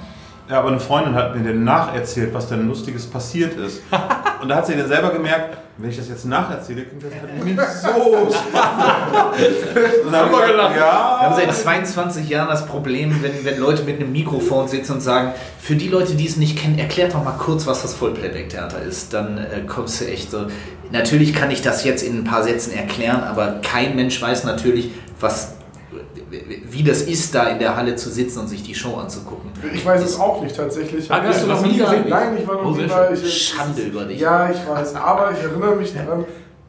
Ja, aber eine Freundin hat mir dann nacherzählt, was denn Lustiges passiert ist. [LAUGHS] Und da hat sie dann selber gemerkt, wenn ich das jetzt nacherzähle, klingt das halt nicht so [LAUGHS] spannend. Haben wir gelacht. Wir haben seit 22 Jahren das Problem, wenn, wenn Leute mit einem Mikrofon sitzen und sagen, für die Leute, die es nicht kennen, erklärt doch mal kurz, was das Vollplayback-Theater ist. Dann äh, kommst du echt so. Natürlich kann ich das jetzt in ein paar Sätzen erklären, aber kein Mensch weiß natürlich, was, wie das ist, da in der Halle zu sitzen und sich die Show anzugucken. Ich weiß es auch nicht tatsächlich. Ah, Hast du noch nie gesehen? Nein, ich war noch Oh, nie. Ich, Schande über dich. Ja, ich weiß. Aber ich erinnere mich daran,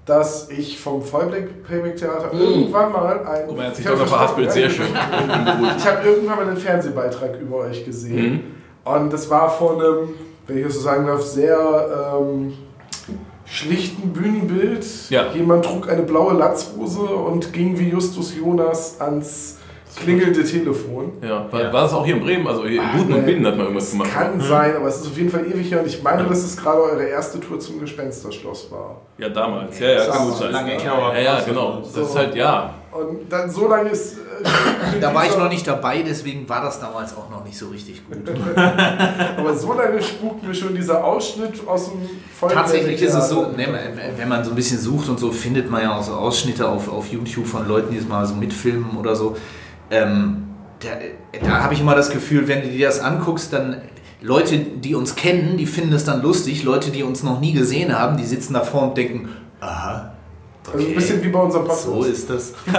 dass ich vom Vollplayback-Theater Mm. irgendwann mal ein. Guck mal, er hat sich doch noch verhaspelt, sehr schön. [LAUGHS] Ich habe irgendwann mal einen Fernsehbeitrag über euch gesehen. Mhm. Und das war von einem, wenn ich das so sagen darf, sehr ähm, schlichten Bühnenbild. Ja. Jemand trug eine blaue Latzhose und ging wie Justus Jonas ans klingelnde Telefon. Ja, war, war das auch hier in Bremen? Also hier in Buden und nee. Binnen hat man irgendwas gemacht. Kann sein, aber es ist auf jeden Fall ewig her und ich meine, dass es gerade eure erste Tour zum Gespensterschloss war. Ja, damals. Ja, ja, Das kann ist gut sein. lange her. Ja, ja, genau. Das ist halt, ja. Und dann so lange ist. Äh, Da war ich noch nicht dabei, deswegen war das damals auch noch nicht so richtig gut. [LAUGHS] Aber so lange spukt mir schon dieser Ausschnitt aus dem Vollplayback- Tatsächlich ist es so, Theater. ne, wenn man so ein bisschen sucht und so, findet man ja auch so Ausschnitte auf, auf YouTube von Leuten, die es mal so mitfilmen oder so. Ähm, da da habe ich immer das Gefühl, wenn du dir das anguckst, dann Leute, die uns kennen, die finden es dann lustig. Leute, die uns noch nie gesehen haben, die sitzen davor und denken, aha, Also ein bisschen wie bei unserem Podcast. so ist das. [LAUGHS]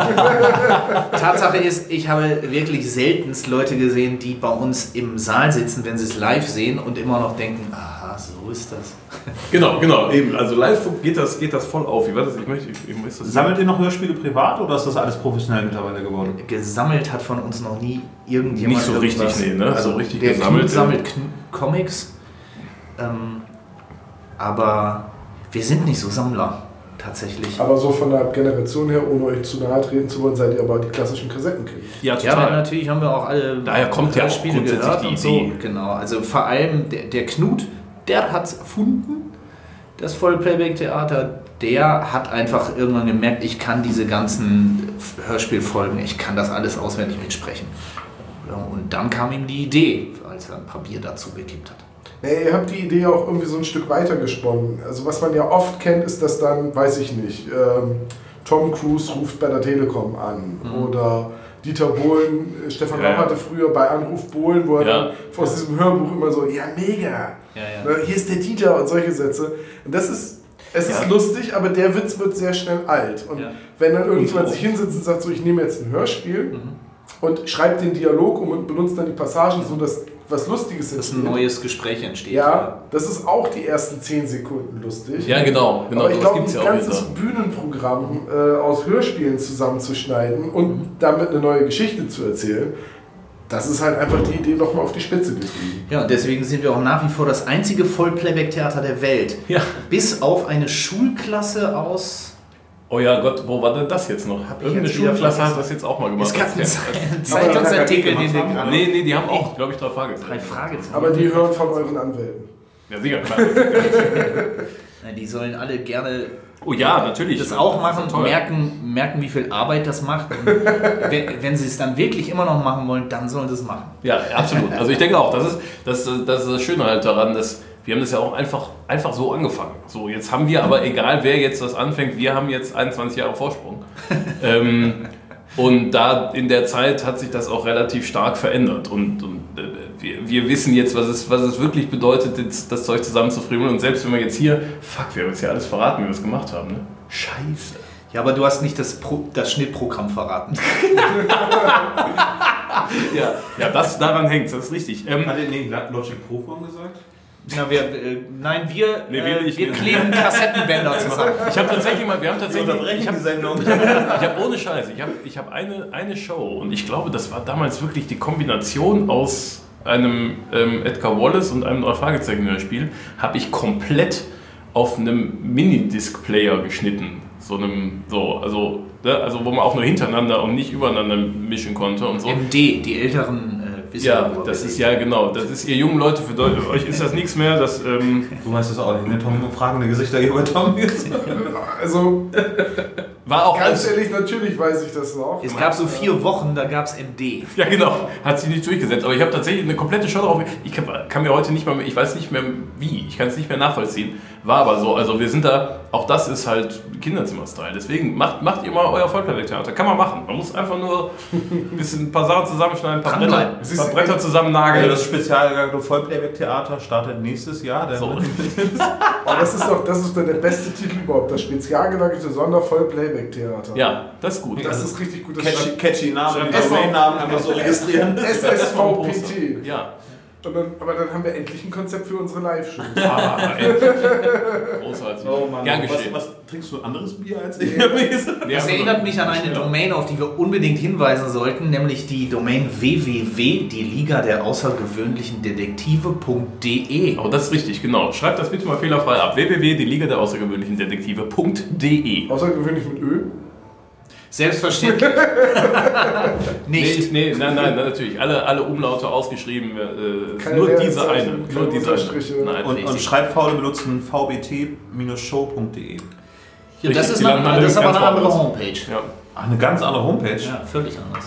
Tatsache ist, ich habe wirklich seltenst Leute gesehen, die bei uns im Saal sitzen, wenn sie es live sehen und immer noch denken, aha, so ist das. [LAUGHS] Genau, genau, eben. Also live geht das, geht das voll auf. Wie war das? Ich möchte, ich, ich möchte das Sammelt ihr noch Hörspiele privat oder ist das alles professionell mittlerweile geworden? gesammelt hat von uns noch nie irgendjemand. Nicht so richtig, nee, ne? Also So richtig der gesammelt, Knut sammelt Kn Comics. Ähm, aber wir sind nicht so Sammler, tatsächlich. Aber so von der Generation her, ohne euch zu nahe treten zu wollen, seid ihr aber die klassischen Kassettenkinder. Ja, Ja, aber natürlich haben wir auch alle Daher kommt ja auch Hörspiele grundsätzlich die und Idee. so. Genau, also vor allem der, der Knut, der hat es erfunden, das Vollplayback-Theater. Der hat einfach irgendwann gemerkt, ich kann diese ganzen Hörspielfolgen, ich kann das alles auswendig mitsprechen. Ja, Und dann kam ihm die Idee, als er ein paar Bier dazu gekippt hat. Nee, ihr habt die Idee auch irgendwie so ein Stück weiter gesponnen. Also was man ja oft kennt, ist, dass dann, weiß ich nicht, ähm, Tom Cruise ruft bei der Telekom an oder Dieter Bohlen, äh, Stefan Ja, ja. hatte früher bei Anruf Bohlen, wo er Ja. dann aus diesem Hörbuch immer so, ja mega, Ja, ja. Ne, hier ist der Dieter und solche Sätze. Und das ist, es ist Ja. lustig, aber der Witz wird sehr schnell alt. Und Ja. wenn dann irgendjemand sich hinsetzt und sagt, so ich nehme jetzt ein Hörspiel Mhm. und schreibt den Dialog um und benutzt dann die Passagen, so dass was Lustiges Dass ein entsteht. neues Gespräch entsteht. Ja, das ist auch die ersten 10 Sekunden lustig. Ja, genau. genau Aber ich glaube, ein ja ganzes wieder. Bühnenprogramm äh, aus Hörspielen zusammenzuschneiden und Mhm. damit eine neue Geschichte zu erzählen, das ist halt einfach die Idee nochmal auf die Spitze getrieben. Ja, und deswegen sind wir auch nach wie vor das einzige Vollplayback-Theater der Welt. Ja. Bis auf eine Schulklasse aus. Oh ja, Gott, wo war denn das jetzt noch? ich Irgendeine Schulklasse hat das jetzt auch mal gemacht. Es gab einen Das- Ze- Zeitungsartikel, den wir gerade. Nee, nee, die haben auch, glaube ich, drei Fragezeichen. Drei Fragezeichen. Aber die hören von euren Anwälten. Ja, sicher, klar. [LAUGHS] Na, Die sollen alle gerne Oh ja, natürlich. das auch machen, toll. merken, merken, wie viel Arbeit das macht. Und [LAUGHS] wenn, wenn sie es dann wirklich immer noch machen wollen, dann sollen sie es machen. Ja, absolut. Also ich denke auch, das ist das, das, ist das Schöne halt daran, dass wir haben das ja auch einfach, einfach so angefangen. So, jetzt haben wir aber, egal wer jetzt das anfängt, wir haben jetzt 21 Jahre Vorsprung. [LAUGHS] ähm, und da in der Zeit hat sich das auch relativ stark verändert. Und, und äh, wir, wir wissen jetzt, was es, was es wirklich bedeutet, jetzt das Zeug zusammenzufriemeln. Und selbst wenn wir jetzt hier, fuck, wir haben jetzt ja alles verraten, wie wir es gemacht haben. Ne? Scheiße. Ja, aber du hast nicht das, Pro, das Schnittprogramm verraten. [LAUGHS] Ja, ja das, daran hängt das ist richtig. Ähm, Hat er nee, Logic Pro vorhin gesagt? Na, wir, äh, nein, wir, Nee, wir äh, wir kleben Kassettenbänder [LAUGHS] zusammen. Ich habe tatsächlich mal, wir haben tatsächlich, ich habe ich hab ohne Scheiß, ich habe ich hab eine, eine Show und ich glaube, das war damals wirklich die Kombination aus einem ähm, Edgar Wallace und einem drei Fragezeichen Hörspiel, habe ich komplett auf einem Minidisc-Player geschnitten. So einem, so, also, ne, also wo man auch nur hintereinander und nicht übereinander mischen konnte und so. MD, die älteren wissen Ja, das ist ja genau, das ist ihr jungen Leute, für Deu- euch ist das nichts mehr, das, ähm, Du weißt das auch nicht, ne? Tom, fragende Gesichter hier bei Tom. [LAUGHS] Also war auch ganz ehrlich, natürlich weiß ich das noch. Es gab so vier Wochen, da gab es MD. Ja, genau. Hat sich nicht durchgesetzt. Aber ich habe tatsächlich eine komplette Show drauf. Ich kann, mir heute nicht mehr, ich weiß nicht mehr wie, ich kann es nicht mehr nachvollziehen. War aber so. Also wir sind da, auch das ist halt Kinderzimmer-Style. Deswegen macht, macht ihr mal euer Vollplayback-Theater. Kann man machen. Man muss einfach nur ein bisschen ein paar Sachen zusammenschneiden, ein paar Dranbleiben. Paar Bretter zusammennageln. Also das spezialgelagerte Vollplayback-Theater startet nächstes Jahr. Der so. [LAUGHS] Aber das ist doch das ist doch der beste Titel überhaupt. Das spezial gelagerte Sondervoll-Playback-Theater. Ja, das ist gut. Das ist richtig gut. Das catchy, catchy Name. Domain-Namen einfach so registrieren. [LAUGHS] SSVPT. Ja. Und dann, aber dann haben wir endlich ein Konzept für unsere Live-Show. [LAUGHS] Ah. Großartig. Gern geschehen. was, was trinkst du anderes Bier als [LAUGHS] ich? Das erinnert mich an eine Domain, auf die wir unbedingt hinweisen sollten, nämlich die Domain www.die-liga der außergewöhnlichen Detektive.de. Aber das ist richtig, genau. Schreibt das bitte mal fehlerfrei ab. www.die der außergewöhnlichen Detektive.de Außergewöhnlich mit Ö. Selbstverständlich. [LAUGHS] Nee, Nicht. nee, nein, nein, nein, natürlich. Alle, alle Umlaute ausgeschrieben. Äh, nur diese eine. Nur diese eine. Nein, Und, und Schreibfaule benutzen vbt-show.de. Ja, das ist, alle das ist aber ganz eine andere. Homepage. Ja. Ach, eine ganz andere Homepage. Ja, völlig anders.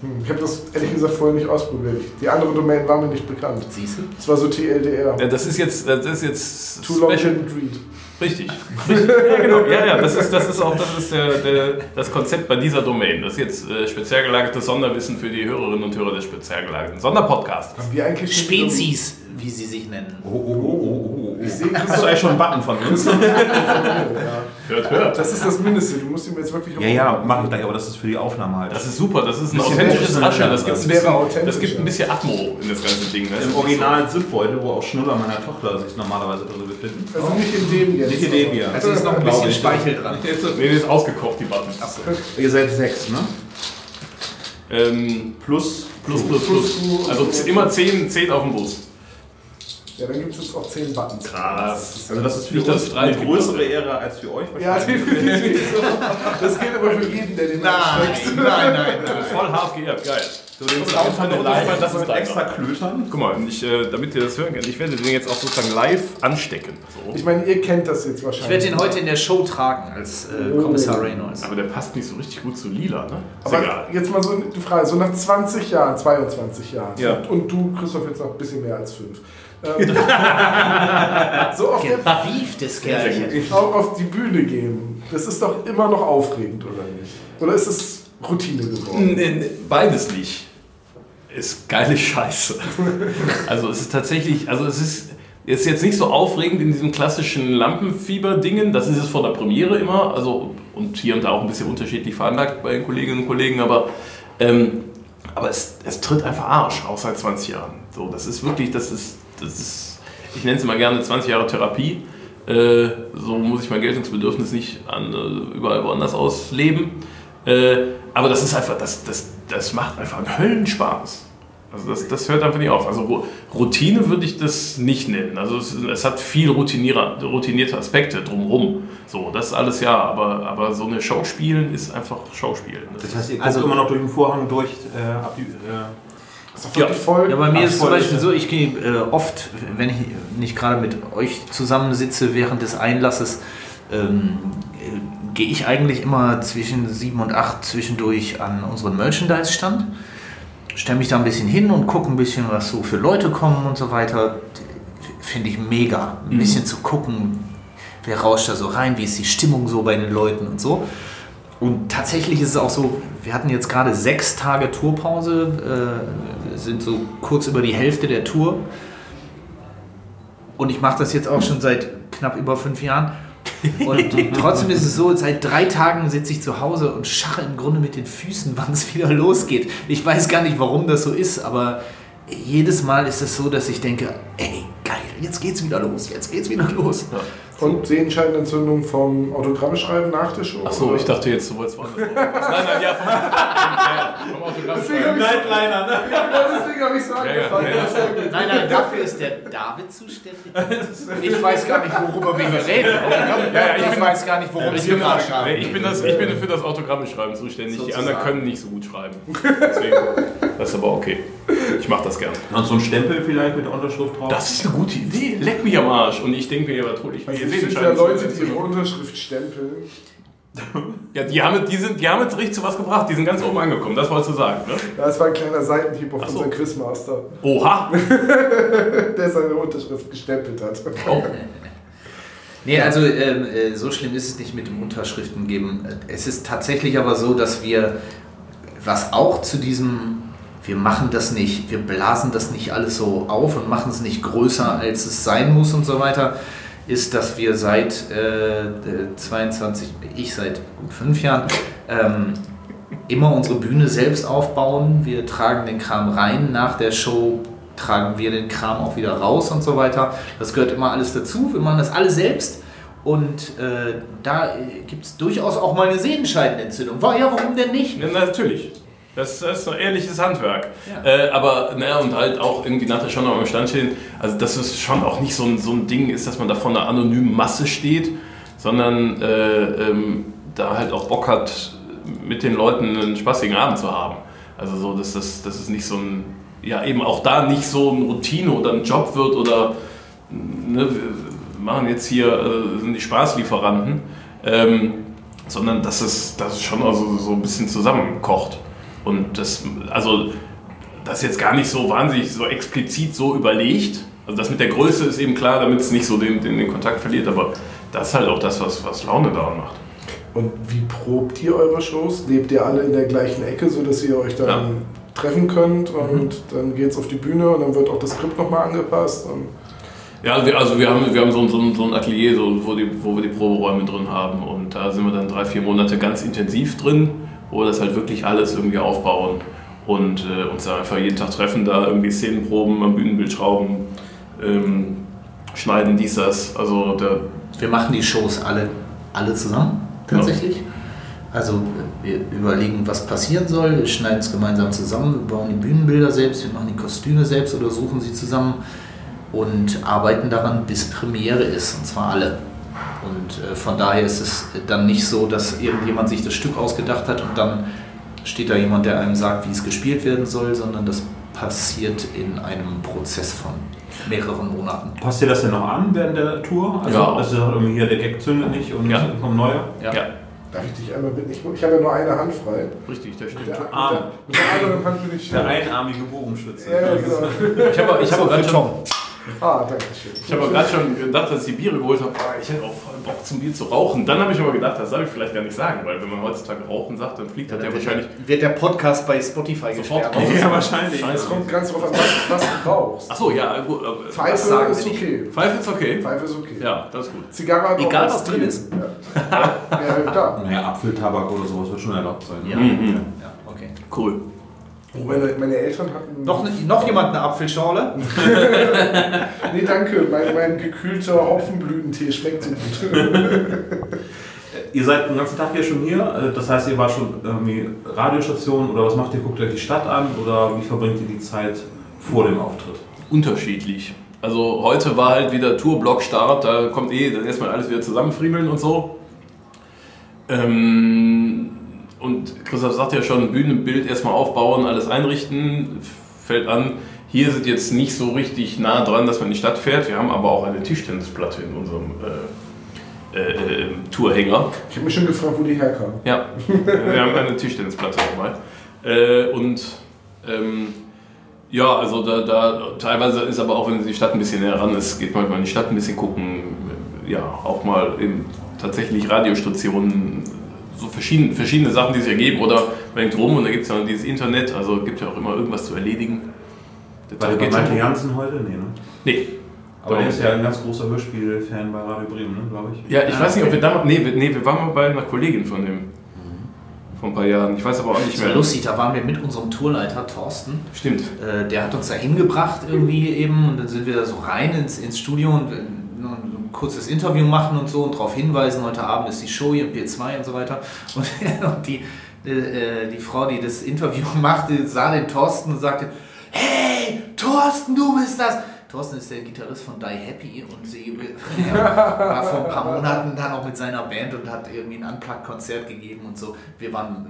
Hm, Ich habe das ehrlich gesagt vorher nicht ausprobiert. Die andere Domain war mir nicht bekannt. Siehst du? Das war so TLDR. Ja, das ist jetzt, das ist jetzt Too long didn't read. Richtig. Richtig. [LAUGHS] Ja, genau. Ja, ja, das ist, das ist auch das, ist der, der, das Konzept bei dieser Domain. Das ist jetzt äh, speziell gelagertes Sonderwissen für die Hörerinnen und Hörer des speziell gelagerten Sonderpodcasts. Haben wir eigentlich Spezies, wie sie sich nennen. Oh, oh, oh, oh, oh. Ich sehe Hast du eigentlich schon einen Button von uns? [LAUGHS] ja. Hört, hört. Das ist das Mindeste. Du musst ihm jetzt wirklich Ja, ja, mach ich gleich, aber das ist für die Aufnahme halt. Das ist super, das ist ein Bisschen authentisches Rascheln. Das, gibt Das ein wäre bisschen- authentischer. das gibt ein bisschen Atmo in das ganze Ding. Ne? Im originalen Zipbeutel, wo auch Schnuller meiner Tochter sich normalerweise drin befinden. Also nicht in dem jetzt. Nicht in dem hier. Also ist noch ein bisschen ich. Speichel dran. Nee, die ist ausgekocht, die Buttons. Ihr seid sechs, ne? Ähm, Plus. plus, plus, plus. Also immer 10, 10 auf dem Bus. Ja, dann gibt es jetzt auch 10 Buttons. Krass. Also das ist für Nicht uns das eine größere Ehre als für euch Ja, wahrscheinlich. definitiv. [LAUGHS] Das gilt aber für jeden, der den Nein, ansteckt. nein, nein, nein. Voll hart geehrt, geil. So, den Das Sound ist hat live, live, das ist mit extra Klötern. Guck mal, ich, äh, damit ihr das hören könnt, ich werde den jetzt auch sozusagen live anstecken. So. Ich meine, ihr kennt das jetzt Ich wahrscheinlich. werde ihn heute in der Show tragen als äh, Kommissar Reynolds. Aber der passt nicht so richtig gut zu lila, ne? Ist Aber egal. jetzt mal so die Frage, so nach 20 Jahren, 22 Jahren Ja. und, und du, Christoph, jetzt noch ein bisschen mehr als fünf. Ähm, [LAUGHS] so auf, der, Verwieftes Kerlchen. auch auf die Bühne gehen, das ist doch immer noch aufregend, oder nicht? Oder ist es Routine geworden? Nee, nee, Beides nicht. Ist geile Scheiße. Also es ist tatsächlich, also es ist, ist jetzt nicht so aufregend in diesem klassischen Lampenfieber-Dingen. Das ist es vor der Premiere immer. Also und hier und da auch ein bisschen unterschiedlich veranlagt bei den Kolleginnen und Kollegen, aber ähm, aber es, es tritt einfach Arsch, auch seit 20 Jahren. So, das ist wirklich, das ist, das ist, ich nenne es immer gerne 20 Jahre Therapie. Äh, so muss ich mein Geltungsbedürfnis nicht an, äh, überall woanders ausleben. Äh, aber das ist einfach, das, das, das macht einfach einen Höllenspaß. Also das, das hört einfach nicht auf. Also Routine würde ich das nicht nennen. Also es, es hat viel routinierte, Aspekte drumherum. So, das alles ja, aber, aber so eine Show spielen ist einfach Schauspielen. Das Das heißt, ihr guckt Also- immer noch durch den Vorhang durch äh, ab die, äh, ist doch wirklich voll. Ja, bei mir ist es zum Beispiel ja. so, ich gehe äh, oft, wenn ich nicht gerade mit euch zusammensitze während des Einlasses, ähm, äh, gehe ich eigentlich immer zwischen sieben und acht zwischendurch an unseren Merchandise-Stand, stelle mich da ein bisschen hin und gucke ein bisschen, was so für Leute kommen und so weiter. Finde ich mega, ein bisschen zu gucken, wer rauscht da so rein, wie ist die Stimmung so bei den Leuten und so. Und tatsächlich ist es auch so, wir hatten jetzt gerade sechs Tage Tourpause, äh, sind so kurz über die Hälfte der Tour. Und ich mache das jetzt auch schon seit knapp über fünf Jahren. Und [LAUGHS] trotzdem ist es so, seit drei Tagen sitze ich zu Hause und scharre im Grunde mit den Füßen, [LAUGHS] wann es wieder losgeht. Ich weiß gar nicht, warum das so ist, aber jedes Mal ist es so, dass ich denke, ey, geil, jetzt geht's wieder los, jetzt geht's wieder los. Und Sehenscheidenentzündung vom Autogrammschreiben nach der Show? Achso, ich dachte jetzt, du wolltest woanders. [LAUGHS] Nein, nein, ja, vom, ja, vom Autogramm. Deswegen habe ich Nightliner, ne? ja, deswegen hab ich ja, ja. Ja gut. Nein, nein, dafür ist der David zuständig. [LAUGHS] Ich weiß gar nicht, worüber wir hier reden. Ja, ja, ich Ich weiß gar nicht, worum es Ich hier bin, gerade geht. ich, bin das, ich bin für das Autogramme schreiben zuständig. Die Sozusagen. anderen können nicht so gut schreiben. Deswegen, das ist aber okay. Ich mache das gerne. Und so ein Stempel vielleicht mit der Unterschrift drauf. Das ist eine gute Idee. Leck mich am Arsch. Und ich denke mir, was hol ich mir Also hier es sind ja Leute, die ihre Unterschrift stempeln. [LAUGHS] Ja, die haben, die, sind, die haben jetzt richtig zu was gebracht. Die sind ganz oben angekommen. Das wolltest du sagen, ne? Das war ein kleiner Seitenhieb auf so. unseren Quizmaster, Oha! [LAUGHS] der seine Unterschrift gestempelt hat. Oh. [LAUGHS] Nee, also ähm, äh, so schlimm ist es nicht mit dem Unterschriften geben. Es ist tatsächlich aber so, dass wir, was auch zu diesem, wir machen das nicht, wir blasen das nicht alles so auf und machen es nicht größer, als es sein muss und so weiter, ist, dass wir seit äh, äh, 22, ich seit gut fünf Jahren, ähm, immer unsere Bühne selbst aufbauen. Wir tragen den Kram rein nach der Show, tragen wir den Kram auch wieder raus und so weiter. Das gehört immer alles dazu. Wir machen das alle selbst. Und äh, da gibt es durchaus auch mal eine Sehenscheidenentzündung. War ja, warum denn nicht? Ja, na, natürlich. Das, das ist ein ehrliches Handwerk. Äh, aber, naja, und halt auch irgendwie nachher schon noch am Stand stehen. Also, dass es schon auch nicht so ein, so ein Ding ist, dass man da vor einer anonymen Masse steht, sondern äh, ähm, da halt auch Bock hat, mit den Leuten einen spaßigen Abend zu haben. Also, so, dass das, dass es nicht so ein, ja, eben auch da nicht so eine Routine oder ein Job wird oder, ne, wir machen jetzt hier, äh, sind die Spaßlieferanten. Ähm, sondern dass es, dass es schon also so ein bisschen zusammenkocht. Und das, also, das ist jetzt gar nicht so wahnsinnig so explizit so überlegt. Also das mit der Größe ist eben klar, damit es nicht so den, den, den Kontakt verliert, aber das ist halt auch das, was, was Laune daran macht. Und wie probt ihr eure Shows? Lebt ihr alle in der gleichen Ecke, sodass ihr euch dann Ja. treffen könnt und dann geht es auf die Bühne und dann wird auch das Skript nochmal angepasst? Ja, wir, also wir haben, wir haben so, ein- so, so ein Atelier, so, wo, die, wo wir die Proberäume drin haben und da sind wir dann drei, vier Monate ganz intensiv drin, wo wir das halt wirklich alles irgendwie aufbauen und äh, uns da einfach jeden Tag treffen, da irgendwie Szenenproben am Bühnenbild schrauben, ähm, schneiden, dies, das. Also der, Wir machen die Shows alle, alle zusammen, tatsächlich. Also wir überlegen, was passieren soll, wir schneiden es gemeinsam zusammen, wir bauen die Bühnenbilder selbst, wir machen die Kostüme selbst oder suchen sie zusammen und arbeiten daran, bis Premiere ist, und zwar alle. Und äh, von daher ist es dann nicht so, dass irgendjemand sich das Stück ausgedacht hat und dann steht da jemand, der einem sagt, wie es gespielt werden soll, sondern das passiert in einem Prozess von mehreren Monaten. Passt dir das denn noch an während der Tour? Also, Ja. also irgendwie hier der Gag zündet nicht und Ja. es kommt neuer? ja. darf ich dich einmal bitten? Ich, ich habe ja nur eine Hand frei. richtig, der stimmt. der, mit Arm. der, mit der anderen Hand bin ich Der einarmige Bogenschütze. Ja, ja, genau. Ich habe ich habe So, gerade für schon, Tom. Ah, danke schön. Ich habe aber gerade schon gedacht, als ich die Biere geholt habe, ah, ich hätte auch voll Bock zum Bier zu rauchen. Dann habe ich aber gedacht, das darf ich vielleicht gar nicht sagen, weil wenn man heutzutage rauchen sagt, dann fliegt das ja, wahrscheinlich Wird der Podcast bei Spotify sofort gesperrt. raus. Ja, wahrscheinlich. Es kommt ganz drauf an, was, was du rauchst. Achso, ja, gut. Pfeife ist okay. Pfeife ist okay. Pfeife ist okay. Ja, das ist gut. Zigarre hat Egal, was drin ist. Ja, ja klar. Naja, Apfeltabak oder sowas wird schon erlaubt sein. Ja, Mhm. ja, okay. Cool. Oh, meine, meine Eltern hatten. Noch, ne- noch jemand eine Apfelschorle? [LAUGHS] Nee, danke. Mein, mein gekühlter Hopfenblütentee schmeckt so gut. [LAUGHS] Ihr seid den ganzen Tag hier schon hier, äh, das heißt, ihr wart schon irgendwie Radiostation oder was macht ihr? Guckt ihr euch die Stadt an oder wie verbringt ihr die Zeit vor dem Auftritt? Unterschiedlich. Also heute war halt wieder Tourblock-Start, da kommt eh dann erstmal alles wieder zusammenfriemeln und so. Ähm, und Christoph sagt ja schon, Bühnenbild erstmal aufbauen, alles einrichten, fällt an. Hier sind jetzt nicht so richtig nah dran, dass man in die Stadt fährt. Wir haben aber auch eine Tischtennisplatte in unserem äh, äh, äh, Tourhänger. Ich habe mich schon gefragt, wo die herkam. Ja, wir haben eine Tischtennisplatte dabei. Äh, und ähm, ja, also da, da teilweise ist aber auch, wenn die Stadt ein bisschen näher ran ist, geht man mal in die Stadt ein bisschen gucken. Ja, auch mal eben tatsächlich Radiostationen, so verschiedene, verschiedene Sachen, die sich ergeben. Oder man denkt rum und da gibt es ja dieses Internet, also gibt ja auch immer irgendwas zu erledigen. Der schon Michael rum. Jansen heute? Nee, ne? Nee. Aber der ist ja ein ganz großer Hörspiel-Fan bei Radio Bremen, ne, glaube ich. Ja, ich weiß nicht, ob wir damals. Nee, wir, nee, wir waren mal bei einer Kollegin von dem. Vor ein paar Jahren. Ich weiß aber auch nicht Das war mehr. lustig, da waren wir mit unserem Tourleiter Thorsten. Stimmt. Äh, der hat uns da hingebracht irgendwie eben und dann sind wir da so rein ins, ins Studio und äh, noch kurzes Interview machen und so und darauf hinweisen, heute Abend ist die Show hier im P2 und so weiter. Und, [LAUGHS] und die, äh, die Frau, die das Interview [LAUGHS] machte, sah den Thorsten und sagte, hey, Thorsten, du bist das. Thorsten ist der Gitarrist von Die Happy und sie ja, [LAUGHS] war vor ein paar Monaten dann auch mit seiner Band und hat irgendwie ein Unplugged-Konzert gegeben und so. Wir waren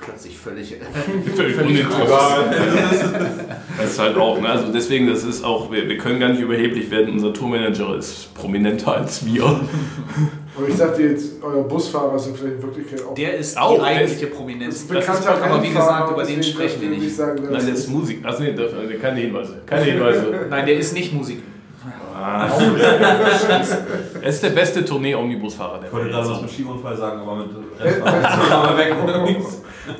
plötzlich völlig, [LAUGHS] Völlig uninteressant. [LAUGHS] Das ist halt auch, ne? also deswegen, das ist auch, wir, wir können gar nicht überheblich werden, unser Tourmanager ist prominenter als wir. Und ich dachte jetzt, euer Busfahrer ist vielleicht in Wirklichkeit auch. Der ist Auch, die eigentliche ist Prominenz. Das ist bekannter aber wie gesagt, über den sprechen wir nicht. sagen, Nein, das der ist Musik. Also nee, darf, keine Hinweise. Keine Hinweise. [LAUGHS] Nein, der ist nicht Musik. Ah. [LAUGHS] Er ist der beste Tournee-Omnibusfahrer der Ich wollte gerade was mit Skiunfall sagen, aber mit Äh, man [LAUGHS] weg.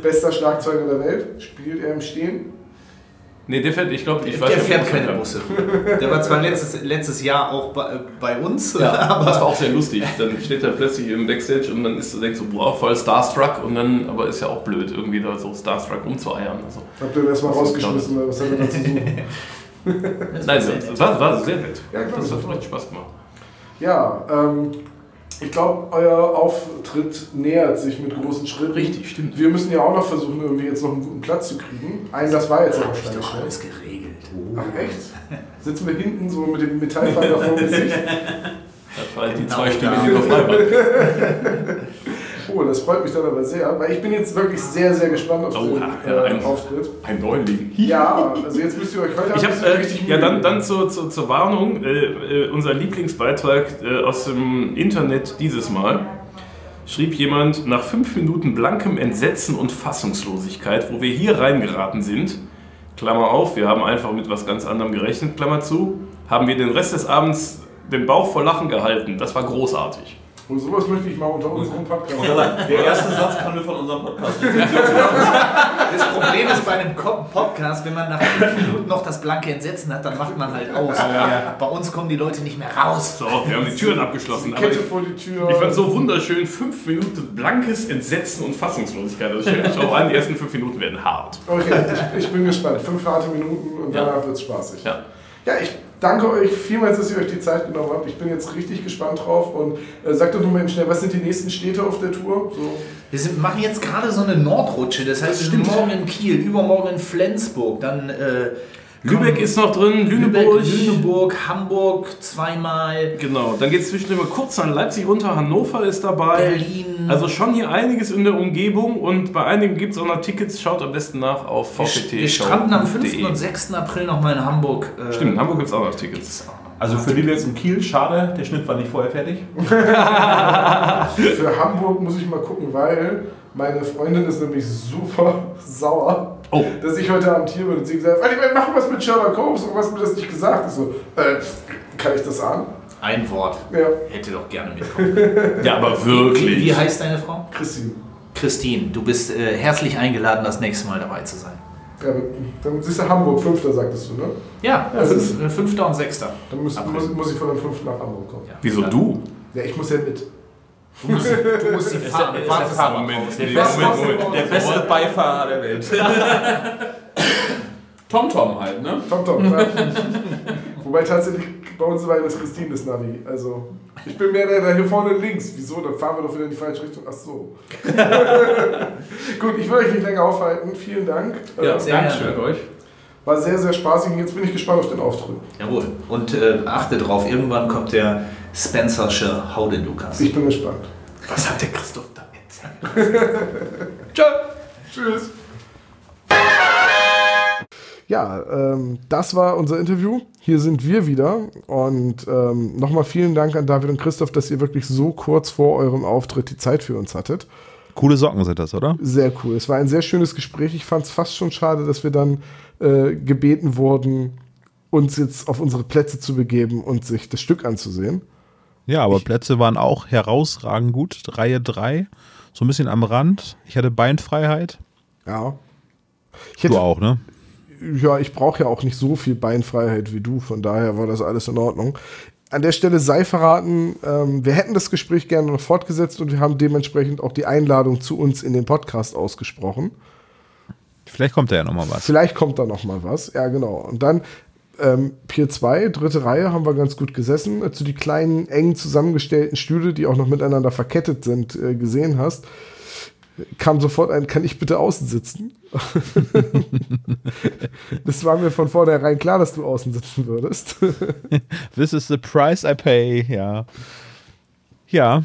Bester Schlagzeuger der Welt. Spielt er im Stehen? Nee, der fährt, ich glaube, ich weiß Der nicht, fährt keine kann. Busse. Der war zwar letztes, letztes Jahr auch bei, äh, bei uns, Ja, [LAUGHS] das aber war auch sehr lustig. Dann steht er plötzlich im Backstage und dann ist er denkt so, boah, voll Starstruck und dann, aber ist ja auch blöd, irgendwie da so Starstruck rumzueiern. Also. Habt ihr ihn erstmal rausgeschmissen was hat er da zu suchen? [LAUGHS] Nein, das war, war sehr nett. Ja, das das hat echt Spaß gemacht. Ja, ähm, ich glaube, euer Auftritt nähert sich mit großen Schritten. Richtig, stimmt. Wir müssen ja auch noch versuchen, irgendwie jetzt noch einen guten Platz zu kriegen. Ein, das war jetzt aber ist wahrscheinlich doch schnell. alles geregelt. Ach echt? Sitzen wir hinten so mit dem Metallpfeiler vor dem Gesicht? Das war halt die Genau zwei Stimmen, die noch frei waren. Oh, das freut mich dann aber sehr, weil ich bin jetzt wirklich sehr, sehr gespannt auf Oh, den ja, äh, ein- Auftritt. Ein Neuling. Ja, also jetzt müsst ihr euch heute Ich bisschen äh, ja dann, dann zur, zur, zur Warnung äh, äh, unser Lieblingsbeitrag äh, aus dem Internet dieses Mal schrieb jemand nach fünf Minuten blankem Entsetzen und Fassungslosigkeit, wo wir hier reingeraten sind. Klammer auf, wir haben einfach mit was ganz anderem gerechnet. Klammer zu, haben wir den Rest des Abends den Bauch vor Lachen gehalten. Das war großartig. Und sowas möchte ich mal unter unserem Podcast. Der erste Satz kann wir von unserem Podcast. Das Problem ist bei einem Podcast, wenn man nach fünf Minuten noch das blanke Entsetzen hat, dann macht man halt aus. Bei uns kommen die Leute nicht mehr raus. So, wir haben die Türen abgeschlossen. Aber Kette ich, vor die Tür. ich fand so wunderschön, fünf Minuten blankes Entsetzen und Fassungslosigkeit. Also stellt auch an, die ersten fünf Minuten werden hart. Okay, ich, ich bin gespannt. Fünf harte Minuten und Ja. danach wird es spaßig. Ja. Ja, ich danke euch vielmals, dass ihr euch die Zeit genommen habt. Ich bin jetzt richtig gespannt drauf und äh, sagt doch nur mal eben schnell, was sind die nächsten Städte auf der Tour? So. Wir sind, machen jetzt gerade so eine Nordrutsche. Das heißt, stimmt. morgen in Kiel, übermorgen in Flensburg, dann äh, Lübeck ist noch drin, Lübeck, Lüneburg. Lüneburg, Hamburg zweimal, Genau, dann geht es zwischendurch mal kurz an Leipzig runter, Hannover ist dabei. Berlin. Also schon hier einiges in der Umgebung und bei einigen gibt es auch noch Tickets. Schaut am besten nach auf wir, vpt wir stranden am 5. und 6. April nochmal in Hamburg. Äh, Stimmt, in Hamburg gibt es auch noch Tickets. Also für die wir jetzt in Kiel, schade, der Schnitt war nicht vorher fertig. [LAUGHS] Für Hamburg muss ich mal gucken, weil meine Freundin ist nämlich super sauer, Oh. dass ich heute Abend hier bin und sie gesagt hat, wir machen was mit Sherlock Holmes und was mir das nicht gesagt. Ich so, äh, kann ich das ahnen? Ein Wort. Ja, Hätte doch gerne mitkommen. Ja, aber Wie, wirklich. wie heißt deine Frau? Christine. Christine. Du bist äh, herzlich eingeladen, das nächste Mal dabei zu sein. Ja, dann siehst du Hamburg, Fünfter, sagtest du, ne? Ja, das fünf, ist- Fünfter und Sechster. Dann muss, muss, muss ich von dem Fünften nach Hamburg kommen. Ja. Wieso du? Ja, ich muss ja mit. Du musst, du musst die Fahr der- Fahrt- ist der Moment, Der nee, beste, Moment, Moment. der beste Beifahrer der Welt. [LAUGHS] TomTom halt, ne? Tom, Tom. ja. Wobei tatsächlich bei uns war ja das Christine das Navi. Also ich bin mehr der, der hier vorne links. Wieso? Dann fahren wir doch wieder in die falsche Richtung. Ach so. [LAUGHS] Gut, ich will euch nicht länger aufhalten. Vielen Dank. Ja, Äh, sehr Dankeschön gerne. euch. War sehr, sehr spaßig. Und Jetzt bin ich gespannt auf den Auftritt. Jawohl. Und äh, achte drauf, irgendwann kommt der Spencersche Howdy Lukas. Ich bin gespannt. Was hat der Christoph da erzählt? Ciao. [LAUGHS] Tschüss. Ja, ähm, das war unser Interview. Hier sind wir wieder. Und ähm, nochmal vielen Dank an David und Christoph, dass ihr wirklich so kurz vor eurem Auftritt die Zeit für uns hattet. Coole Socken sind das, oder? Sehr cool. Es war ein sehr schönes Gespräch. Ich fand es fast schon schade, dass wir dann äh, gebeten wurden, uns jetzt auf unsere Plätze zu begeben und sich das Stück anzusehen. Ja, aber Plätze waren auch herausragend gut. Reihe 3, so ein bisschen am Rand. Ich hatte Beinfreiheit. Ja. Ich Du hätte, auch, ne? ja, ich brauche ja auch nicht so viel Beinfreiheit wie du, von daher war das alles in Ordnung. An der Stelle sei verraten, ähm, wir hätten das Gespräch gerne noch fortgesetzt und wir haben dementsprechend auch die Einladung zu uns in den Podcast ausgesprochen. Vielleicht kommt da ja nochmal was. Vielleicht kommt da noch mal was. Ja, genau. Und dann ähm, Pier 2, dritte Reihe, haben wir ganz gut gesessen. Als du die kleinen, eng zusammengestellten Stühle, die auch noch miteinander verkettet sind, äh, gesehen hast, kam sofort ein, kann ich bitte außen sitzen? [LAUGHS] das war mir von vornherein klar, dass du außen sitzen würdest. [LAUGHS] This is the price I pay, ja. Ja,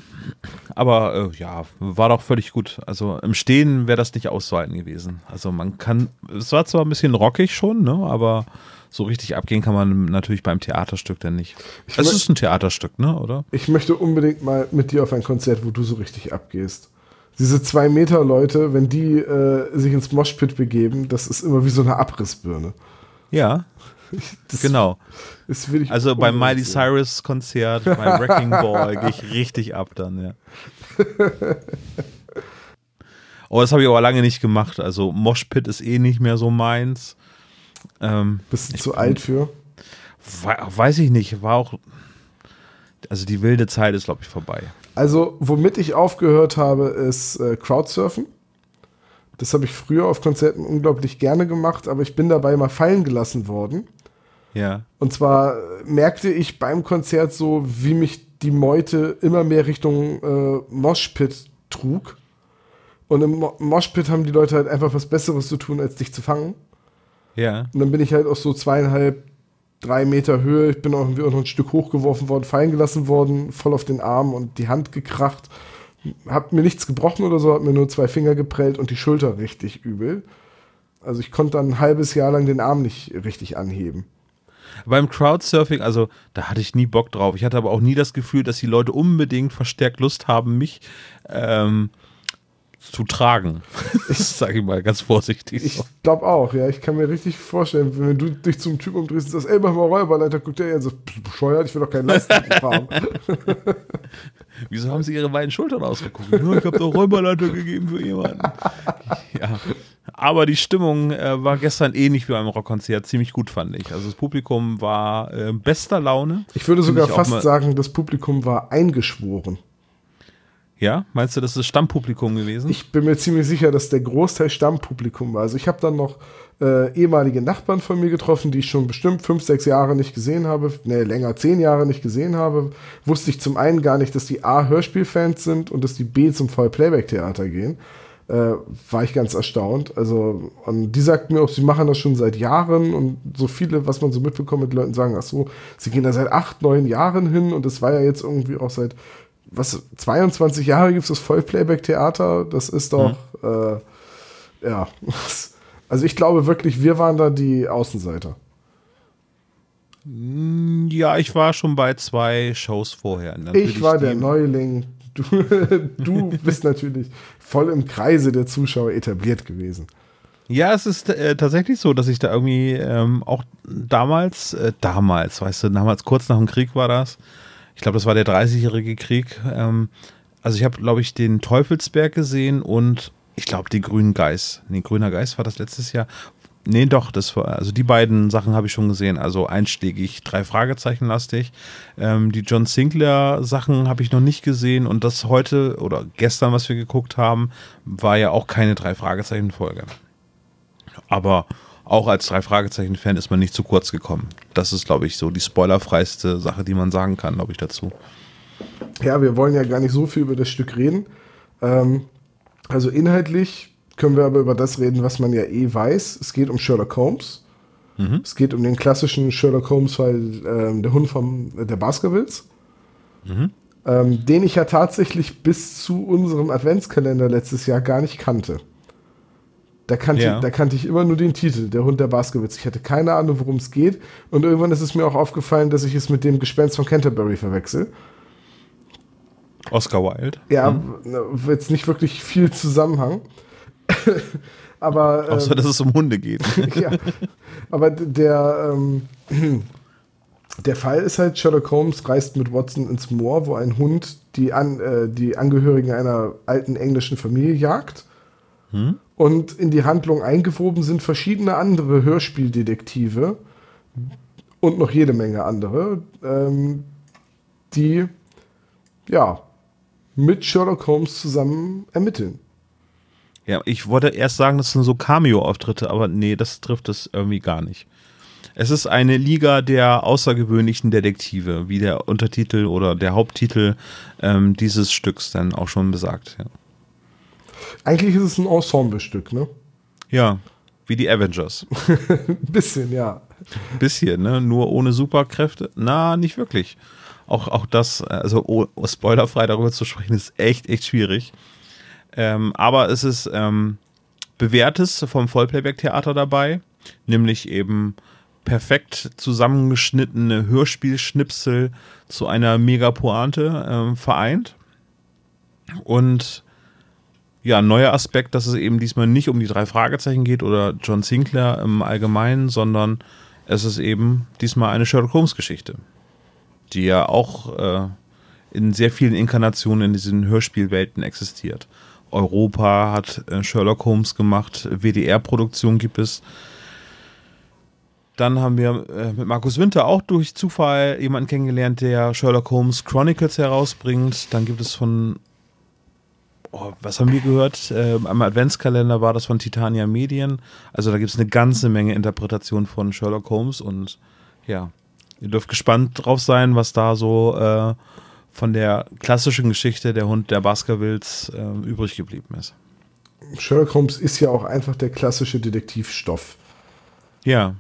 aber äh, ja, war doch völlig gut. Also im Stehen wäre das nicht auszuhalten gewesen. Also man kann, es war zwar ein bisschen rockig schon, ne, aber so richtig abgehen kann man natürlich beim Theaterstück dann nicht. Es ist ein Theaterstück, ne, oder? Ich möchte unbedingt mal mit dir auf ein Konzert, wo du so richtig abgehst. Diese zwei Meter Leute, wenn die äh, sich ins Moshpit begeben, das ist immer wie so eine Abrissbirne. Ja, [LAUGHS] Das, genau. Das Also beim Miley. Cyrus Konzert, beim [LAUGHS] Wrecking Ball gehe ich richtig ab dann, ja. [LAUGHS] Oh, das habe ich aber lange nicht gemacht. Also Moshpit ist eh nicht mehr so meins. Ähm, Bist du zu alt für? wei- weiß ich nicht, war auch. Also die wilde Zeit ist, glaube ich, vorbei. Also, womit ich aufgehört habe, ist äh, Crowdsurfen. Das habe ich früher auf Konzerten unglaublich gerne gemacht, aber ich bin dabei mal fallen gelassen worden. Ja. Und zwar merkte ich beim Konzert so, wie mich die Meute immer mehr Richtung äh, Moshpit trug. Und im Mo Moshpit haben die Leute halt einfach was Besseres zu tun, als dich zu fangen. Ja. Und dann bin ich halt aus so zweieinhalb, drei Meter Höhe, ich bin auch irgendwie auch noch ein Stück hochgeworfen worden, fallen gelassen worden, voll auf den Arm und die Hand gekracht. Hab mir nichts gebrochen oder so, hab mir nur zwei Finger geprellt und die Schulter richtig übel. Also ich konnte dann ein halbes Jahr lang den Arm nicht richtig anheben. Beim Crowdsurfing, also da hatte ich nie Bock drauf. Ich hatte aber auch nie das Gefühl, dass die Leute unbedingt verstärkt Lust haben, mich ähm, zu tragen. Das [LAUGHS] sage ich mal ganz vorsichtig. Ich So. glaube auch, ja. Ich kann mir richtig vorstellen, wenn du dich zum Typ umdrehst und sagst, ey, mach mal Räuberleiter, guckt der bist du bescheuert, ich will doch keinen Lastenruf [LAUGHS] haben. Wieso haben sie ihre beiden Schultern ausgeguckt? Ja, ich habe doch Räuberleiter gegeben für jemanden. Ja. Aber die Stimmung äh, war gestern ähnlich wie beim Rockkonzert. Ziemlich gut, fand ich. Also das Publikum war äh, bester Laune. Ich würde sogar fast sagen, das Publikum war eingeschworen. Ja, meinst du, das ist Stammpublikum gewesen? Ich bin mir ziemlich sicher, dass der Großteil Stammpublikum war. Also ich habe dann noch äh, ehemalige Nachbarn von mir getroffen, die ich schon bestimmt fünf, sechs Jahre nicht gesehen habe. Ne, länger, zehn Jahre nicht gesehen habe. Wusste ich zum einen gar nicht, dass die A Hörspielfans sind und dass die B zum Vollplayback-Theater gehen. Äh, war ich ganz erstaunt. Also, und die sagten mir auch, sie machen das schon seit Jahren und so viele, was man so mitbekommt mit Leuten sagen, ach so, sie gehen da seit acht, neun Jahren hin und das war ja jetzt irgendwie auch seit was 22 Jahre gibt es das Vollplayback-Theater. Das ist doch, äh, ja. [LAUGHS] Also ich glaube wirklich, wir waren da die Außenseiter. Ja, ich war schon bei zwei Shows vorher. Natürlich Ich war der Neuling. Du, [LAUGHS] du bist natürlich voll im Kreise der Zuschauer etabliert gewesen. Ja, es ist äh, tatsächlich so, dass ich da irgendwie ähm, auch damals, äh, damals, weißt du, damals kurz nach dem Krieg war das. Ich glaube, das war der 30-jährige Krieg. Ähm, also ich habe, glaube ich, den Teufelsberg gesehen und ich glaube, die Grünen Geist. Nee, Grüner Geist war das letztes Jahr. Nee, doch, das war, also die beiden Sachen habe ich schon gesehen. Also einschlägig, drei Fragezeichen lastig. Ähm, die John Sinclair Sachen habe ich noch nicht gesehen und das heute oder gestern, was wir geguckt haben, war ja auch keine drei Fragezeichen Folge. Aber auch als drei Fragezeichen-Fan ist man nicht zu kurz gekommen. Das ist, glaube ich, so die spoilerfreiste Sache, die man sagen kann, glaube ich, dazu. Ja, wir wollen ja gar nicht so viel über das Stück reden. Ähm, also inhaltlich können wir aber über das reden, was man ja eh weiß. Es geht um Sherlock Holmes. Es geht um den klassischen Sherlock Holmes-Fall, ähm, der Hund vom, äh, der Baskervilles. Ähm, den ich ja tatsächlich bis zu unserem Adventskalender letztes Jahr gar nicht kannte. Da kannte, Ja. da kannte ich immer nur den Titel, der Hund der Baskervilles. Ich hatte keine Ahnung, worum es geht. Und irgendwann ist es mir auch aufgefallen, dass ich es mit dem Gespenst von Canterbury verwechsel. Oscar Wilde. Ja, ne, jetzt nicht wirklich viel Zusammenhang. [LAUGHS] aber ähm, Außer, dass es um Hunde geht. [LAUGHS] ja, aber der, ähm, der Fall ist halt, Sherlock Holmes reist mit Watson ins Moor, wo ein Hund die, an, äh, die Angehörigen einer alten englischen Familie jagt. Und in die Handlung eingewoben sind verschiedene andere Hörspieldetektive und noch jede Menge andere, ähm, die ja mit Sherlock Holmes zusammen ermitteln. Ja, ich wollte erst sagen, das sind so Cameo-Auftritte, aber nee, das trifft es irgendwie gar nicht. Es ist eine Liga der außergewöhnlichen Detektive, wie der Untertitel oder der Haupttitel ähm, dieses Stücks dann auch schon besagt. Ja. Eigentlich ist es ein Ensemblestück, ne? ja, wie die Avengers. Ein [LAUGHS] bisschen, ja. Bisschen, ne? Nur ohne Superkräfte? Na, nicht wirklich. Auch, auch das, also oh, spoilerfrei darüber zu sprechen, ist echt, echt schwierig. Ähm, aber es ist ähm, bewährtes vom Vollplayback-Theater dabei, nämlich eben perfekt zusammengeschnittene Hörspielschnipsel zu einer Megapointe ähm, vereint. Und ja, ein neuer Aspekt, dass es eben diesmal nicht um die drei Fragezeichen geht oder John Sinclair im Allgemeinen, sondern es ist eben diesmal eine Sherlock Holmes Geschichte, die ja auch äh, in sehr vielen Inkarnationen in diesen Hörspielwelten existiert. Europa hat äh, Sherlock Holmes gemacht, WDR-Produktion gibt es. Dann haben wir äh, mit Markus Winter auch durch Zufall jemanden kennengelernt, der Sherlock Holmes Chronicles herausbringt. Dann gibt es von oh, was haben wir gehört? Äh, am Adventskalender war das von Titania Medien. Also da gibt es eine ganze Menge Interpretation von Sherlock Holmes und ja, ihr dürft gespannt drauf sein, was da so äh, von der klassischen Geschichte der Hund der Baskervilles äh, übrig geblieben ist. Sherlock Holmes ist ja auch einfach der klassische Detektivstoff. Ja,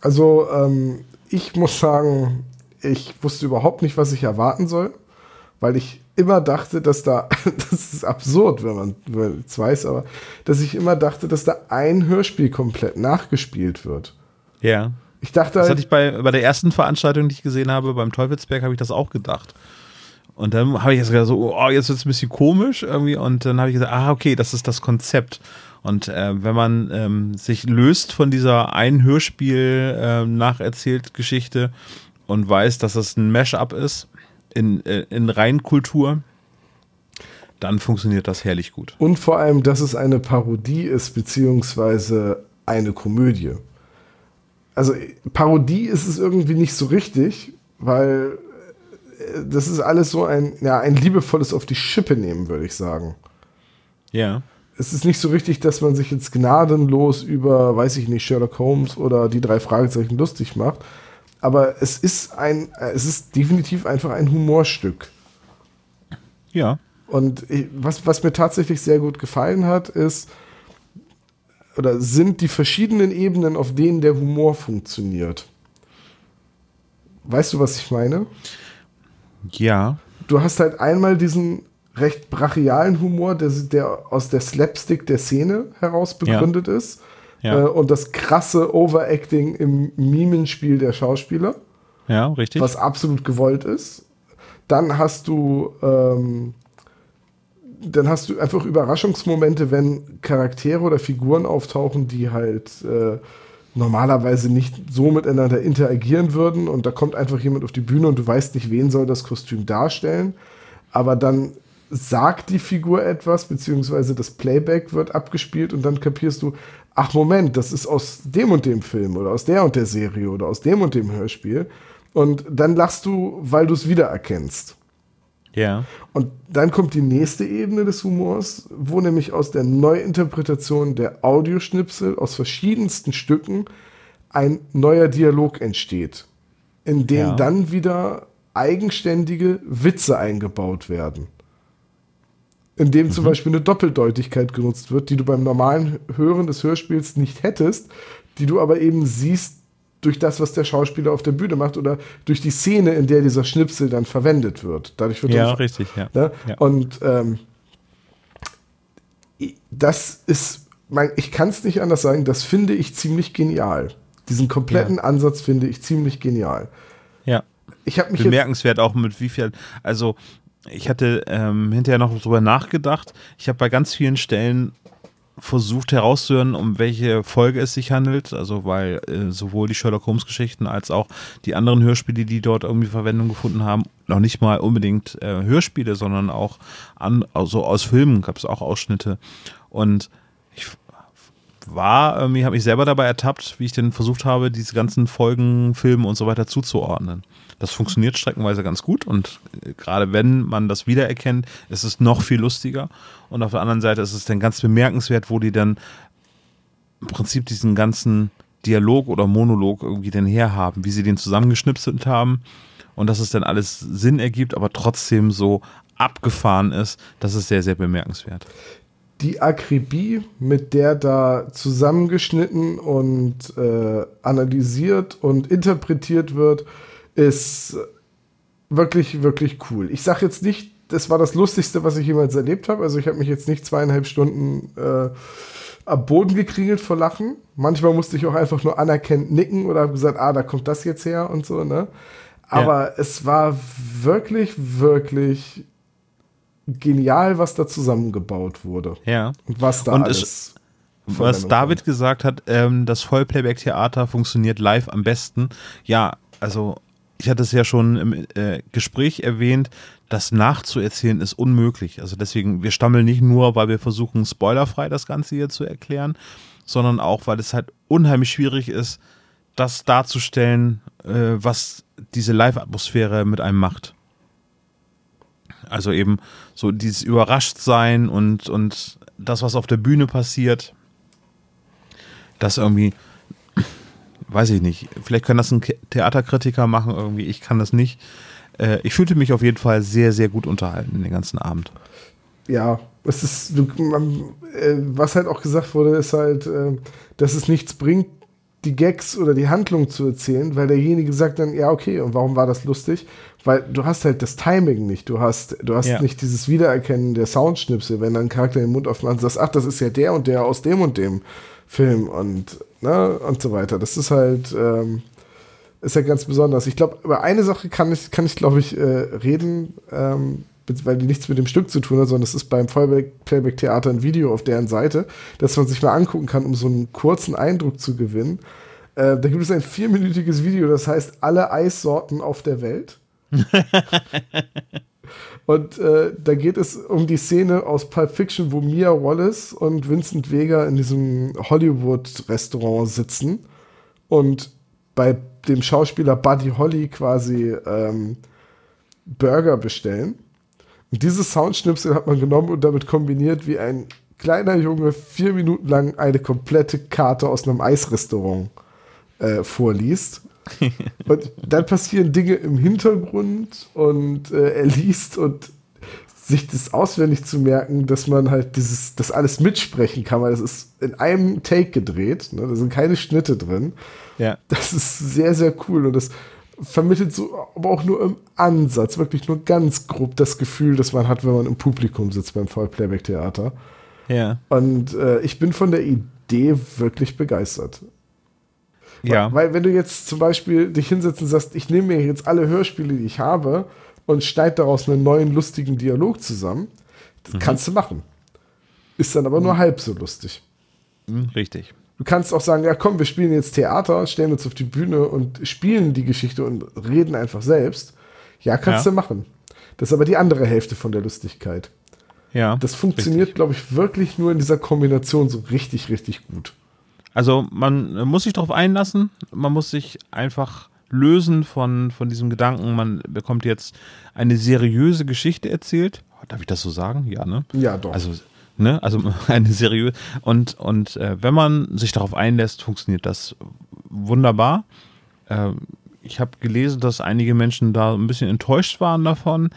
Also, ähm, ich muss sagen, ich wusste überhaupt nicht, was ich erwarten soll, weil ich immer dachte, dass da, [LAUGHS] das ist absurd, wenn man es weiß, aber dass ich immer dachte, dass da ein Hörspiel komplett nachgespielt wird. ja. Ich dachte Das halt, hatte ich bei, bei der ersten Veranstaltung, die ich gesehen habe, beim Teufelsberg, habe ich das auch gedacht. Und dann habe ich jetzt gedacht, so, oh, jetzt wird es ein bisschen komisch irgendwie. Und dann habe ich gesagt, ah, okay, das ist das Konzept. Und äh, wenn man ähm, sich löst von dieser ein Hörspiel äh, nacherzählt Geschichte und weiß, dass das ein Mash-up ist in, äh, in Reinkultur, dann funktioniert das herrlich gut. und vor allem, dass es eine Parodie ist, beziehungsweise eine Komödie. Also, Parodie ist es irgendwie nicht so richtig, weil äh, das ist alles so ein, ja, ein liebevolles auf die Schippe nehmen, würde ich sagen. Ja. es ist nicht so richtig, dass man sich jetzt gnadenlos über, weiß ich nicht, Sherlock Holmes oder die drei Fragezeichen lustig macht. Aber es ist ein, äh, es ist definitiv einfach ein Humorstück. Ja. Und was, was mir tatsächlich sehr gut gefallen hat, ist, oder sind die verschiedenen Ebenen, auf denen der Humor funktioniert. Weißt du, was ich meine? Ja. du hast halt einmal diesen recht brachialen Humor, der, der aus der Slapstick der Szene heraus begründet ist. Ja. äh, und das krasse Overacting im Mimenspiel der Schauspieler, Ja, richtig. was absolut gewollt ist. Dann hast du ähm, dann hast du einfach Überraschungsmomente, wenn Charaktere oder Figuren auftauchen, die halt äh, normalerweise nicht so miteinander interagieren würden und da kommt einfach jemand auf die Bühne und du weißt nicht, wen soll das Kostüm darstellen, aber dann sagt die Figur etwas, beziehungsweise das Playback wird abgespielt und dann kapierst du, ach Moment, das ist aus dem und dem Film oder aus der und der Serie oder aus dem und dem Hörspiel und dann lachst du, weil du es wiedererkennst. ja. Und dann kommt die nächste Ebene des Humors, wo nämlich aus der Neuinterpretation der Audioschnipsel aus verschiedensten Stücken ein neuer Dialog entsteht, in dem Ja. dann wieder eigenständige Witze eingebaut werden. In dem zum Beispiel eine Doppeldeutigkeit genutzt wird, die du beim normalen Hören des Hörspiels nicht hättest, die du aber eben siehst durch das, was der Schauspieler auf der Bühne macht oder durch die Szene, in der dieser Schnipsel dann verwendet wird. Dadurch wird Ja, dann richtig, ja. Ne? Ja. Und ähm, das ist, mein, ich kann es nicht anders sagen, das finde ich ziemlich genial. Diesen kompletten Ansatz finde ich ziemlich genial. Ja. Ich habe mich Bemerkenswert auch mit wie viel, also ich hatte ähm, hinterher noch drüber nachgedacht. Ich habe bei ganz vielen Stellen versucht herauszuhören, um welche Folge es sich handelt. Also weil äh, sowohl die Sherlock Holmes Geschichten als auch die anderen Hörspiele, die dort irgendwie Verwendung gefunden haben, noch nicht mal unbedingt äh, Hörspiele, sondern auch an, also aus Filmen gab es auch Ausschnitte. Und ich war, irgendwie habe ich selber dabei ertappt, wie ich denn versucht habe, diese ganzen Folgen, Filme und so weiter zuzuordnen. Das funktioniert streckenweise ganz gut und äh, gerade wenn man das wiedererkennt, ist es noch viel lustiger. Und auf der anderen Seite ist es dann ganz bemerkenswert, wo die dann im Prinzip diesen ganzen Dialog oder Monolog irgendwie dann herhaben, wie sie den zusammengeschnipselt haben und dass es dann alles Sinn ergibt, aber trotzdem so abgefahren ist, das ist sehr, sehr bemerkenswert. die Akribie, mit der da zusammengeschnitten und äh, analysiert und interpretiert wird, ist wirklich, wirklich cool. Ich sage jetzt nicht, das war das Lustigste, was ich jemals erlebt habe. Also ich habe mich jetzt nicht zweieinhalb Stunden äh, am Boden gekriegelt vor Lachen. Manchmal musste ich auch einfach nur anerkennend nicken oder habe gesagt, ah, da kommt das jetzt her und so, ne? Aber es war wirklich, wirklich genial, was da zusammengebaut wurde. Ja. Und was da Und alles. es- Was David gesagt hat, ähm, das Vollplayback-Theater funktioniert live am besten. Ja, also ich hatte es ja schon im äh, Gespräch erwähnt, das nachzuerzählen ist unmöglich. Also deswegen, wir stammeln nicht nur, weil wir versuchen, spoilerfrei das Ganze hier zu erklären, sondern auch, weil es halt unheimlich schwierig ist, das darzustellen, äh, was diese Live-Atmosphäre mit einem macht. Also eben so dieses Überraschtsein und, und das, was auf der Bühne passiert, das irgendwie, weiß ich nicht, vielleicht kann das ein Ke- Theaterkritiker machen irgendwie, ich kann das nicht. Äh, ich fühlte mich auf jeden Fall sehr, sehr gut unterhalten den ganzen Abend. ja, es ist, äh, was halt auch gesagt wurde, ist halt, äh, dass es nichts bringt, die Gags oder die Handlung zu erzählen, weil derjenige sagt dann, ja, okay, und warum war das lustig? Weil du hast halt das Timing nicht, du hast, du hast Ja. nicht dieses Wiedererkennen der Soundschnipsel, wenn dann ein Charakter den Mund aufmacht und sagst, ach, das ist ja der und der aus dem und dem Film und, ne, und so weiter. Das ist halt, ähm, ist ja ganz besonders. Ich glaube, über eine Sache kann ich, kann ich glaube ich, äh, reden, ähm, weil die nichts mit dem Stück zu tun hat, sondern es ist beim Vollplayback-Theater ein Video auf deren Seite, das man sich mal angucken kann, um so einen kurzen Eindruck zu gewinnen. Äh, da gibt es ein vierminütiges Video, das heißt Alle Eissorten auf der Welt. [LAUGHS] und äh, da geht es um die Szene aus Pulp Fiction, wo Mia Wallace und Vincent Vega in diesem Hollywood-Restaurant sitzen und bei dem Schauspieler Buddy Holly quasi ähm, Burger bestellen. Und dieses Soundschnipsel hat man genommen und damit kombiniert, wie ein kleiner Junge vier Minuten lang eine komplette Karte aus einem Eisrestaurant äh, vorliest. [LAUGHS] und dann passieren Dinge im Hintergrund und äh, er liest und sich das auswendig zu merken, dass man halt dieses, das alles mitsprechen kann, weil es ist in einem Take gedreht, ne? da sind keine Schnitte drin. Ja. Das ist sehr, sehr cool und das vermittelt so, aber auch nur im Ansatz, wirklich nur ganz grob das Gefühl, das man hat, wenn man im Publikum sitzt beim Vollplayback-Theater. Ja. Und äh, ich bin von der Idee wirklich begeistert. Ja. Weil wenn du jetzt zum Beispiel dich hinsetzt und sagst, ich nehme mir jetzt alle Hörspiele, die ich habe und schneide daraus einen neuen lustigen Dialog zusammen, das kannst du machen. Ist dann aber nur halb so lustig. Hm, Richtig. Du kannst auch sagen, ja komm, wir spielen jetzt Theater, stellen uns auf die Bühne und spielen die Geschichte und reden einfach selbst. Ja, kannst Ja. du machen. Das ist aber die andere Hälfte von der Lustigkeit. Ja. Das funktioniert, glaube ich, wirklich nur in dieser Kombination so richtig, richtig gut. Also man muss sich darauf einlassen, man muss sich einfach lösen von, von diesem Gedanken, man bekommt jetzt eine seriöse Geschichte erzählt. Darf ich das so sagen? Ja, ne? Ja, doch. Also, ne, also [LAUGHS] eine seriöse. Und, und äh, wenn man sich darauf einlässt, funktioniert das wunderbar. Ähm, ich habe gelesen, dass einige Menschen da ein bisschen enttäuscht waren davon.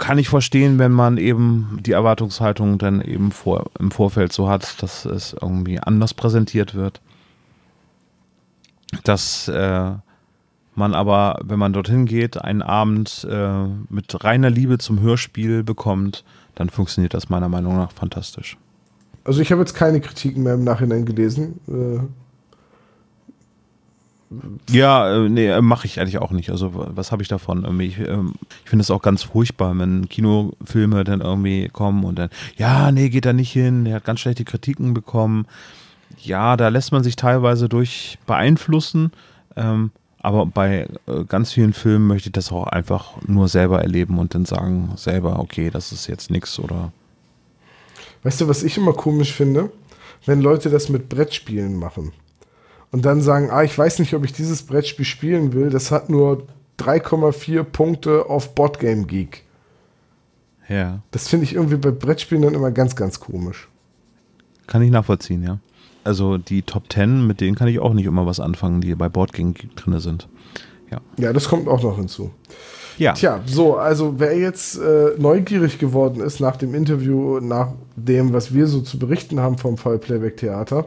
Kann ich verstehen, wenn man eben die Erwartungshaltung dann eben vor, im Vorfeld so hat, dass es irgendwie anders präsentiert wird. Dass äh, man aber, wenn man dorthin geht, einen Abend äh, mit reiner Liebe zum Hörspiel bekommt, dann funktioniert das meiner Meinung nach fantastisch. Also ich habe jetzt keine Kritiken mehr im Nachhinein gelesen. Äh, Ja, äh, nee, mache ich eigentlich auch nicht. Also wa- was habe ich davon? Irgendwie, Ich, ähm, ich finde es auch ganz furchtbar, wenn Kinofilme dann irgendwie kommen und dann, ja, nee, geht da nicht hin, der hat ganz schlechte Kritiken bekommen. Ja, da lässt man sich teilweise durch beeinflussen, ähm, aber bei äh, ganz vielen Filmen möchte ich das auch einfach nur selber erleben und dann sagen selber, okay, das ist jetzt nix oder weißt du, was ich immer komisch finde? Wenn Leute das mit Brettspielen machen. Und dann sagen, ah, ich weiß nicht, ob ich dieses Brettspiel spielen will. Das hat nur 3,4 Punkte auf Boardgame Geek. ja, Das finde ich irgendwie bei Brettspielen dann immer ganz, ganz komisch. kann ich nachvollziehen, ja. Also die Top Ten, mit denen kann ich auch nicht immer was anfangen, die bei Boardgame drin sind. Ja, das kommt auch noch hinzu. Ja. Tja, so, also wer jetzt äh, neugierig geworden ist nach dem Interview, nach dem, was wir so zu berichten haben vom Fall Playback Theater,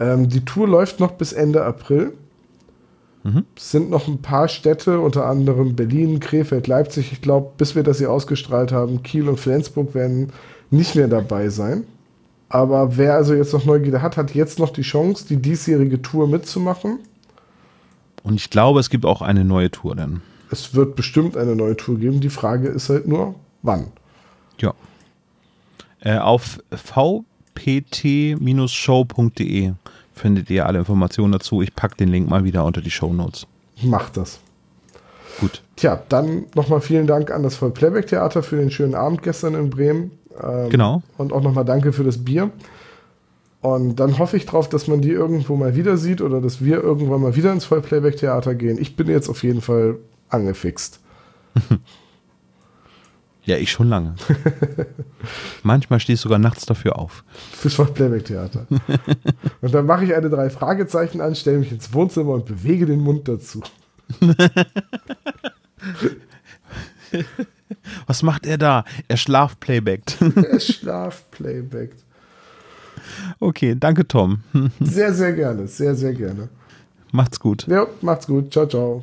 ähm, die Tour läuft noch bis Ende April. Es sind noch ein paar Städte, unter anderem Berlin, Krefeld, Leipzig. Ich glaube, bis wir das hier ausgestrahlt haben, Kiel und Flensburg werden nicht mehr dabei sein. Aber wer also jetzt noch Neugierde hat, hat jetzt noch die Chance, die diesjährige Tour mitzumachen. Und ich glaube, es gibt auch eine neue Tour dann. Es wird bestimmt eine neue Tour geben. Die Frage ist halt nur, wann. Ja. Äh, auf vpt-show.de findet ihr alle Informationen dazu. Ich packe den Link mal wieder unter die Show Notes. Macht das. Gut. Tja, dann nochmal vielen Dank an das Voll-Playback-Theater für den schönen Abend gestern in Bremen. Ähm, Genau. Und auch nochmal danke für das Bier. Und dann hoffe ich drauf, dass man die irgendwo mal wieder sieht oder dass wir irgendwann mal wieder ins Voll-Playback-Theater gehen. Ich bin jetzt auf jeden Fall angefixt. [LAUGHS] Ja, ich schon lange. [LAUGHS] Manchmal stehe ich sogar nachts dafür auf. Fürs Voll-Playback-Theater. [LAUGHS] und dann mache ich eine drei Fragezeichen an, stelle mich ins Wohnzimmer und bewege den Mund dazu. [LAUGHS] Was macht er da? Er schlafplaybackt. Er Schlaf-Playback. okay, danke Tom. Sehr, sehr gerne. Sehr, sehr gerne. Macht's gut. Ja, macht's gut. Ciao, ciao.